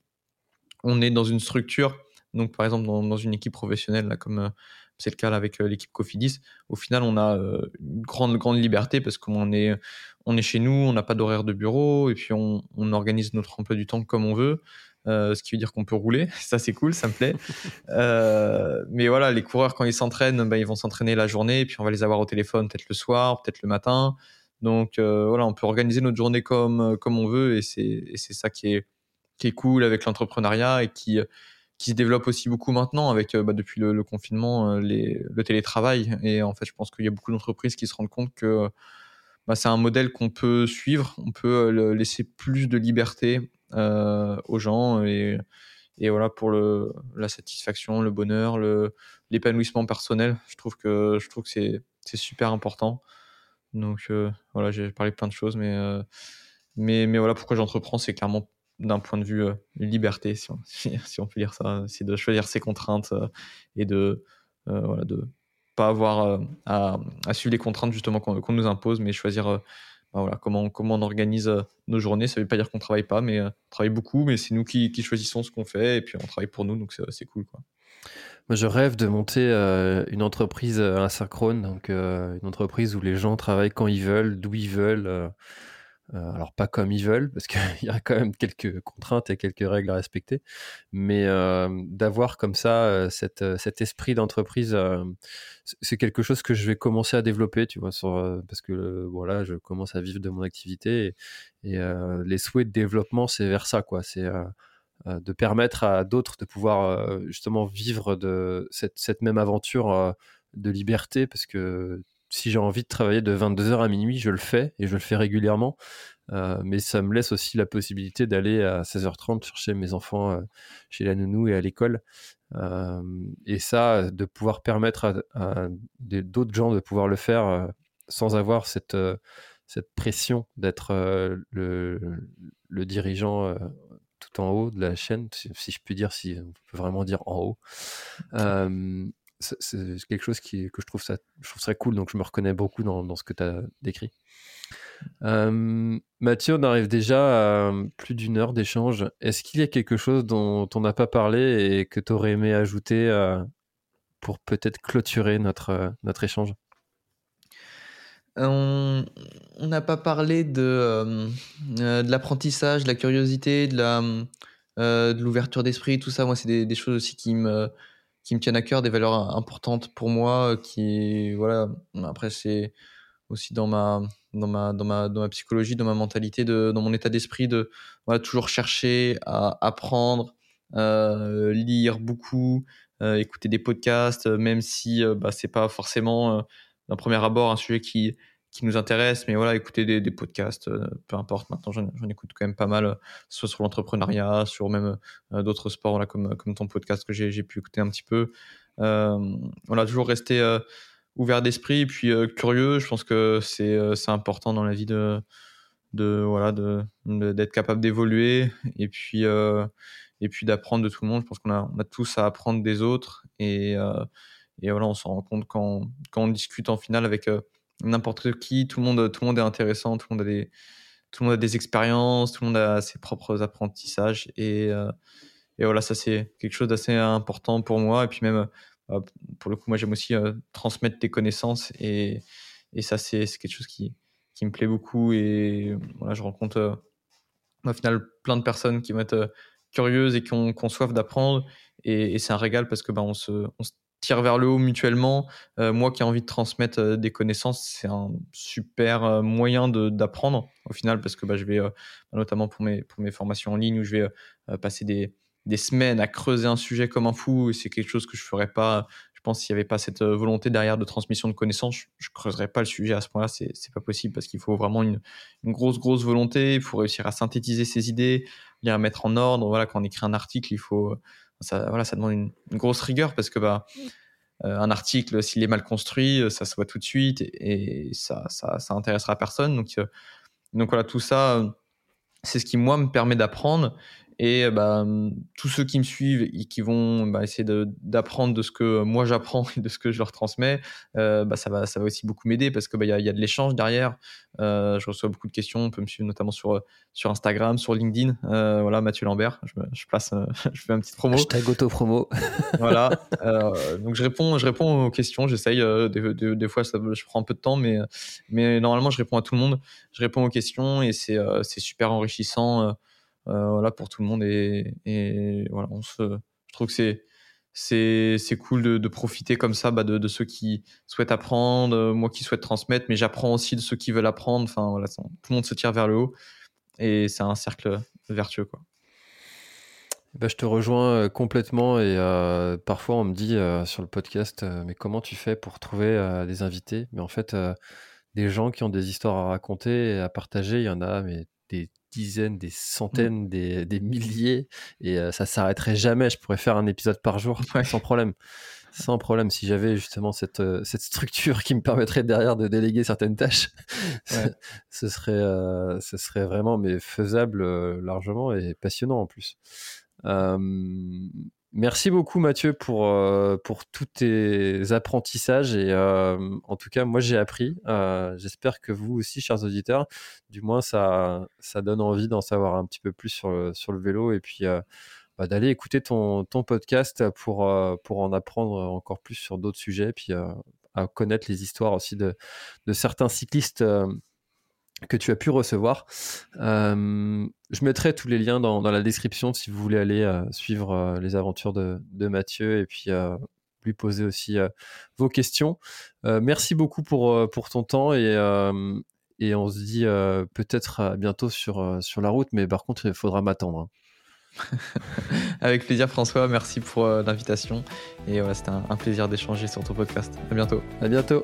on est dans une structure, donc par exemple dans, une équipe professionnelle, comme c'est le cas avec l'équipe Cofidis, au final on a une grande, grande liberté parce qu'on est, on est chez nous, on n'a pas d'horaire de bureau et puis on, organise notre emploi du temps comme on veut. Euh, ce qui veut dire qu'on peut rouler. *laughs* Ça, c'est cool, ça me plaît. Euh, mais voilà, les coureurs, quand ils s'entraînent, ben, ils vont s'entraîner la journée, puis on va les avoir au téléphone peut-être le soir, peut-être le matin. Donc euh, voilà, on peut organiser notre journée comme, on veut, et c'est ça qui est, cool avec l'entrepreneuriat et qui, se développe aussi beaucoup maintenant avec bah, depuis le, confinement le télétravail et en fait je pense qu'il y a beaucoup d'entreprises qui se rendent compte que bah, c'est un modèle qu'on peut suivre on peut laisser plus de liberté aux gens et, voilà pour le, la satisfaction, le bonheur, le, l'épanouissement personnel. Je trouve que je trouve que c'est, c'est super important. Donc euh, voilà, j'ai parlé plein de choses, mais euh, mais mais voilà pourquoi j'entreprends, c'est clairement d'un point de vue liberté, *laughs* si on, peut dire ça, c'est de choisir ses contraintes et de voilà pas avoir à, à, suivre les contraintes justement qu'on, qu'on nous impose, mais choisir comment, on organise euh, nos journées. Ça ne veut pas dire qu'on ne travaille pas, mais euh, on travaille beaucoup, mais c'est nous qui, choisissons ce qu'on fait et puis on travaille pour nous, donc c'est cool. Quoi. Moi, je rêve de monter euh, une entreprise asynchrone, donc une entreprise où les gens travaillent quand ils veulent, d'où ils veulent. Euh, alors pas comme ils veulent, parce qu'il *laughs* y a quand même quelques contraintes et quelques règles à respecter, mais euh, d'avoir comme ça euh, cet esprit d'entreprise, c'est quelque chose que je vais commencer à développer, tu vois, parce que voilà, je commence à vivre de mon activité et, et les souhaits de développement, c'est vers ça, quoi. C'est de permettre à d'autres de pouvoir justement vivre de cette, cette même aventure de liberté, parce que si j'ai envie de travailler de 22h à minuit, je le fais et je le fais régulièrement. Euh, mais ça me laisse aussi la possibilité d'aller à 16h30 chercher mes enfants euh, chez la nounou et à l'école. Euh, et ça, de pouvoir permettre à, d'autres gens de pouvoir le faire sans avoir cette, cette pression d'être le, le, dirigeant tout en haut de la chaîne, si, je puis dire, si on peut vraiment dire en haut c'est quelque chose qui, que je trouve, ça, je trouve cool, donc je me reconnais beaucoup dans, dans ce que tu as décrit. Euh, Mathieu, on arrive déjà à plus d'une heure d'échange. Est-ce qu'il y a quelque chose dont on n'a pas parlé et que tu aurais aimé ajouter euh, pour peut-être clôturer notre, euh, notre échange? On n'a pas parlé de, de l'apprentissage, de la curiosité, de de l'ouverture d'esprit, tout ça. Moi, c'est des, des, choses aussi qui me qui me tiennent à cœur, des valeurs importantes pour moi, euh, qui voilà. Après c'est aussi dans ma dans ma dans ma dans ma psychologie, dans ma mentalité, de, dans mon état d'esprit de voilà, toujours chercher à apprendre, euh, lire beaucoup, euh, écouter des podcasts, même si bah, c'est pas forcément d'un premier abord un sujet qui qui nous intéresse, mais voilà, écouter des, podcasts, euh, peu importe. Maintenant, j'en écoute quand même pas mal, euh, soit sur l'entrepreneuriat, sur même euh, d'autres sports, voilà, comme, comme ton podcast que j'ai pu écouter un petit peu. voilà, toujours rester ouvert d'esprit, puis curieux. Je pense que c'est important dans la vie de, de voilà, de d'être capable d'évoluer et puis et puis d'apprendre de tout le monde. Je pense qu'on a, on a tous à apprendre des autres et et voilà, on s'en rend compte quand, quand on discute en finale avec n'importe qui, tout le monde, tout le monde est intéressant, tout le monde a des, tout le monde a des expériences, tout le monde a ses propres apprentissages et, euh, et voilà, ça c'est quelque chose d'assez important pour moi. Et puis même euh, pour le coup, moi j'aime aussi euh, transmettre tes connaissances et, et ça c'est quelque chose qui, qui me plaît beaucoup. Et voilà, je rencontre au final plein de personnes qui vont être curieuses et qui ont, soif d'apprendre. Et, c'est un régal parce que bah, se, on se tire vers le haut mutuellement. Euh, moi qui ai envie de transmettre euh, des connaissances, c'est un super euh, moyen d'apprendre au final parce que bah, je vais, notamment pour mes, pour mes formations en ligne, où je vais passer des, des, semaines à creuser un sujet comme un fou. C'est quelque chose que je ferais pas. Je pense s'il n'y avait pas cette volonté derrière de transmission de connaissances, je, ne creuserais pas le sujet à ce point-là. C'est pas possible parce qu'il faut vraiment une, une, grosse, grosse volonté. Il faut réussir à synthétiser ses idées, les mettre en ordre. Voilà, quand on écrit un article, il faut ça, voilà, ça demande une, grosse rigueur parce que bah, euh, un article, s'il est mal construit, euh, ça se voit tout de suite et, ça, ça, ça, intéressera personne. Donc, euh, donc voilà, tout ça, c'est ce qui moi me permet d'apprendre Et bah, tous ceux qui me suivent et qui vont bah, essayer d'apprendre de, ce que moi j'apprends *laughs* et de ce que je leur transmets, euh, bah, ça, va, ça va aussi beaucoup m'aider parce qu'il bah, y, a, y a de l'échange derrière. Euh, je reçois beaucoup de questions. On peut me suivre notamment sur, sur Instagram, sur LinkedIn. Euh, voilà, Mathieu Lambert. Je, je place, *laughs* je fais un petit promo. Hashtag auto-promo. *laughs* voilà. donc je réponds, je réponds aux questions. J'essaye. Des, des, fois, ça, je prends un peu de temps, mais, mais normalement, je réponds à tout le monde. Je réponds aux questions et c'est super enrichissant. Euh, voilà, pour tout le monde. Et, voilà, on se, je trouve que c'est c'est cool de, profiter comme ça bah, de, ceux qui souhaitent apprendre, euh, moi qui souhaite transmettre, mais j'apprends aussi de ceux qui veulent apprendre. Enfin voilà, tout le monde se tire vers le haut et c'est un cercle vertueux quoi. Bah, je te rejoins euh, complètement et parfois on me dit sur le podcast mais comment tu fais pour trouver des invités? Mais en fait des gens qui ont des histoires à raconter et à partager, il y en a mais des dizaines, des mmh. centaines, des, milliers, et ça s'arrêterait jamais. Je pourrais faire un épisode par jour sans problème. Sans problème, si j'avais justement cette, cette structure qui me permettrait derrière de déléguer certaines tâches, *laughs* ce, serait, ce serait vraiment mais faisable largement et passionnant en plus. Merci beaucoup Mathieu pour, euh, pour tous tes apprentissages et euh, en tout cas moi j'ai appris. Euh, j'espère que vous aussi chers auditeurs, du moins ça, ça donne envie d'en savoir un petit peu plus sur le, sur le vélo et puis bah, d'aller écouter ton, ton podcast pour, pour en apprendre encore plus sur d'autres sujets puis à connaître les histoires aussi de, de certains cyclistes que tu as pu recevoir. Euh, je mettrai tous les liens dans, la description si vous voulez aller euh, suivre euh, les aventures de, Mathieu et puis lui poser aussi vos questions. merci beaucoup pour, pour ton temps et, et on se dit peut-être bientôt sur, sur la route, mais par contre il faudra m'attendre. Hein. *laughs* Avec plaisir François, merci pour l'invitation et voilà, c'était un, un plaisir d'échanger sur ton podcast. À bientôt. À bientôt.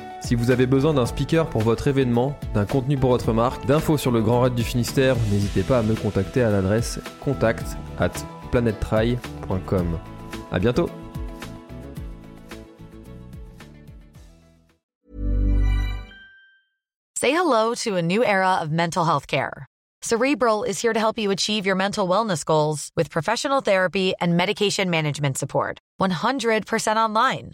Si vous avez besoin d'un speaker pour votre événement, d'un contenu pour votre marque, d'infos sur le Grand Raid du Finistère, n'hésitez pas à me contacter à l'adresse contact at planettry.com. À bientôt! Say hello to a new era of mental health care. Cerebral is here to help you achieve your mental wellness goals with professional therapy and medication management support. 100% online.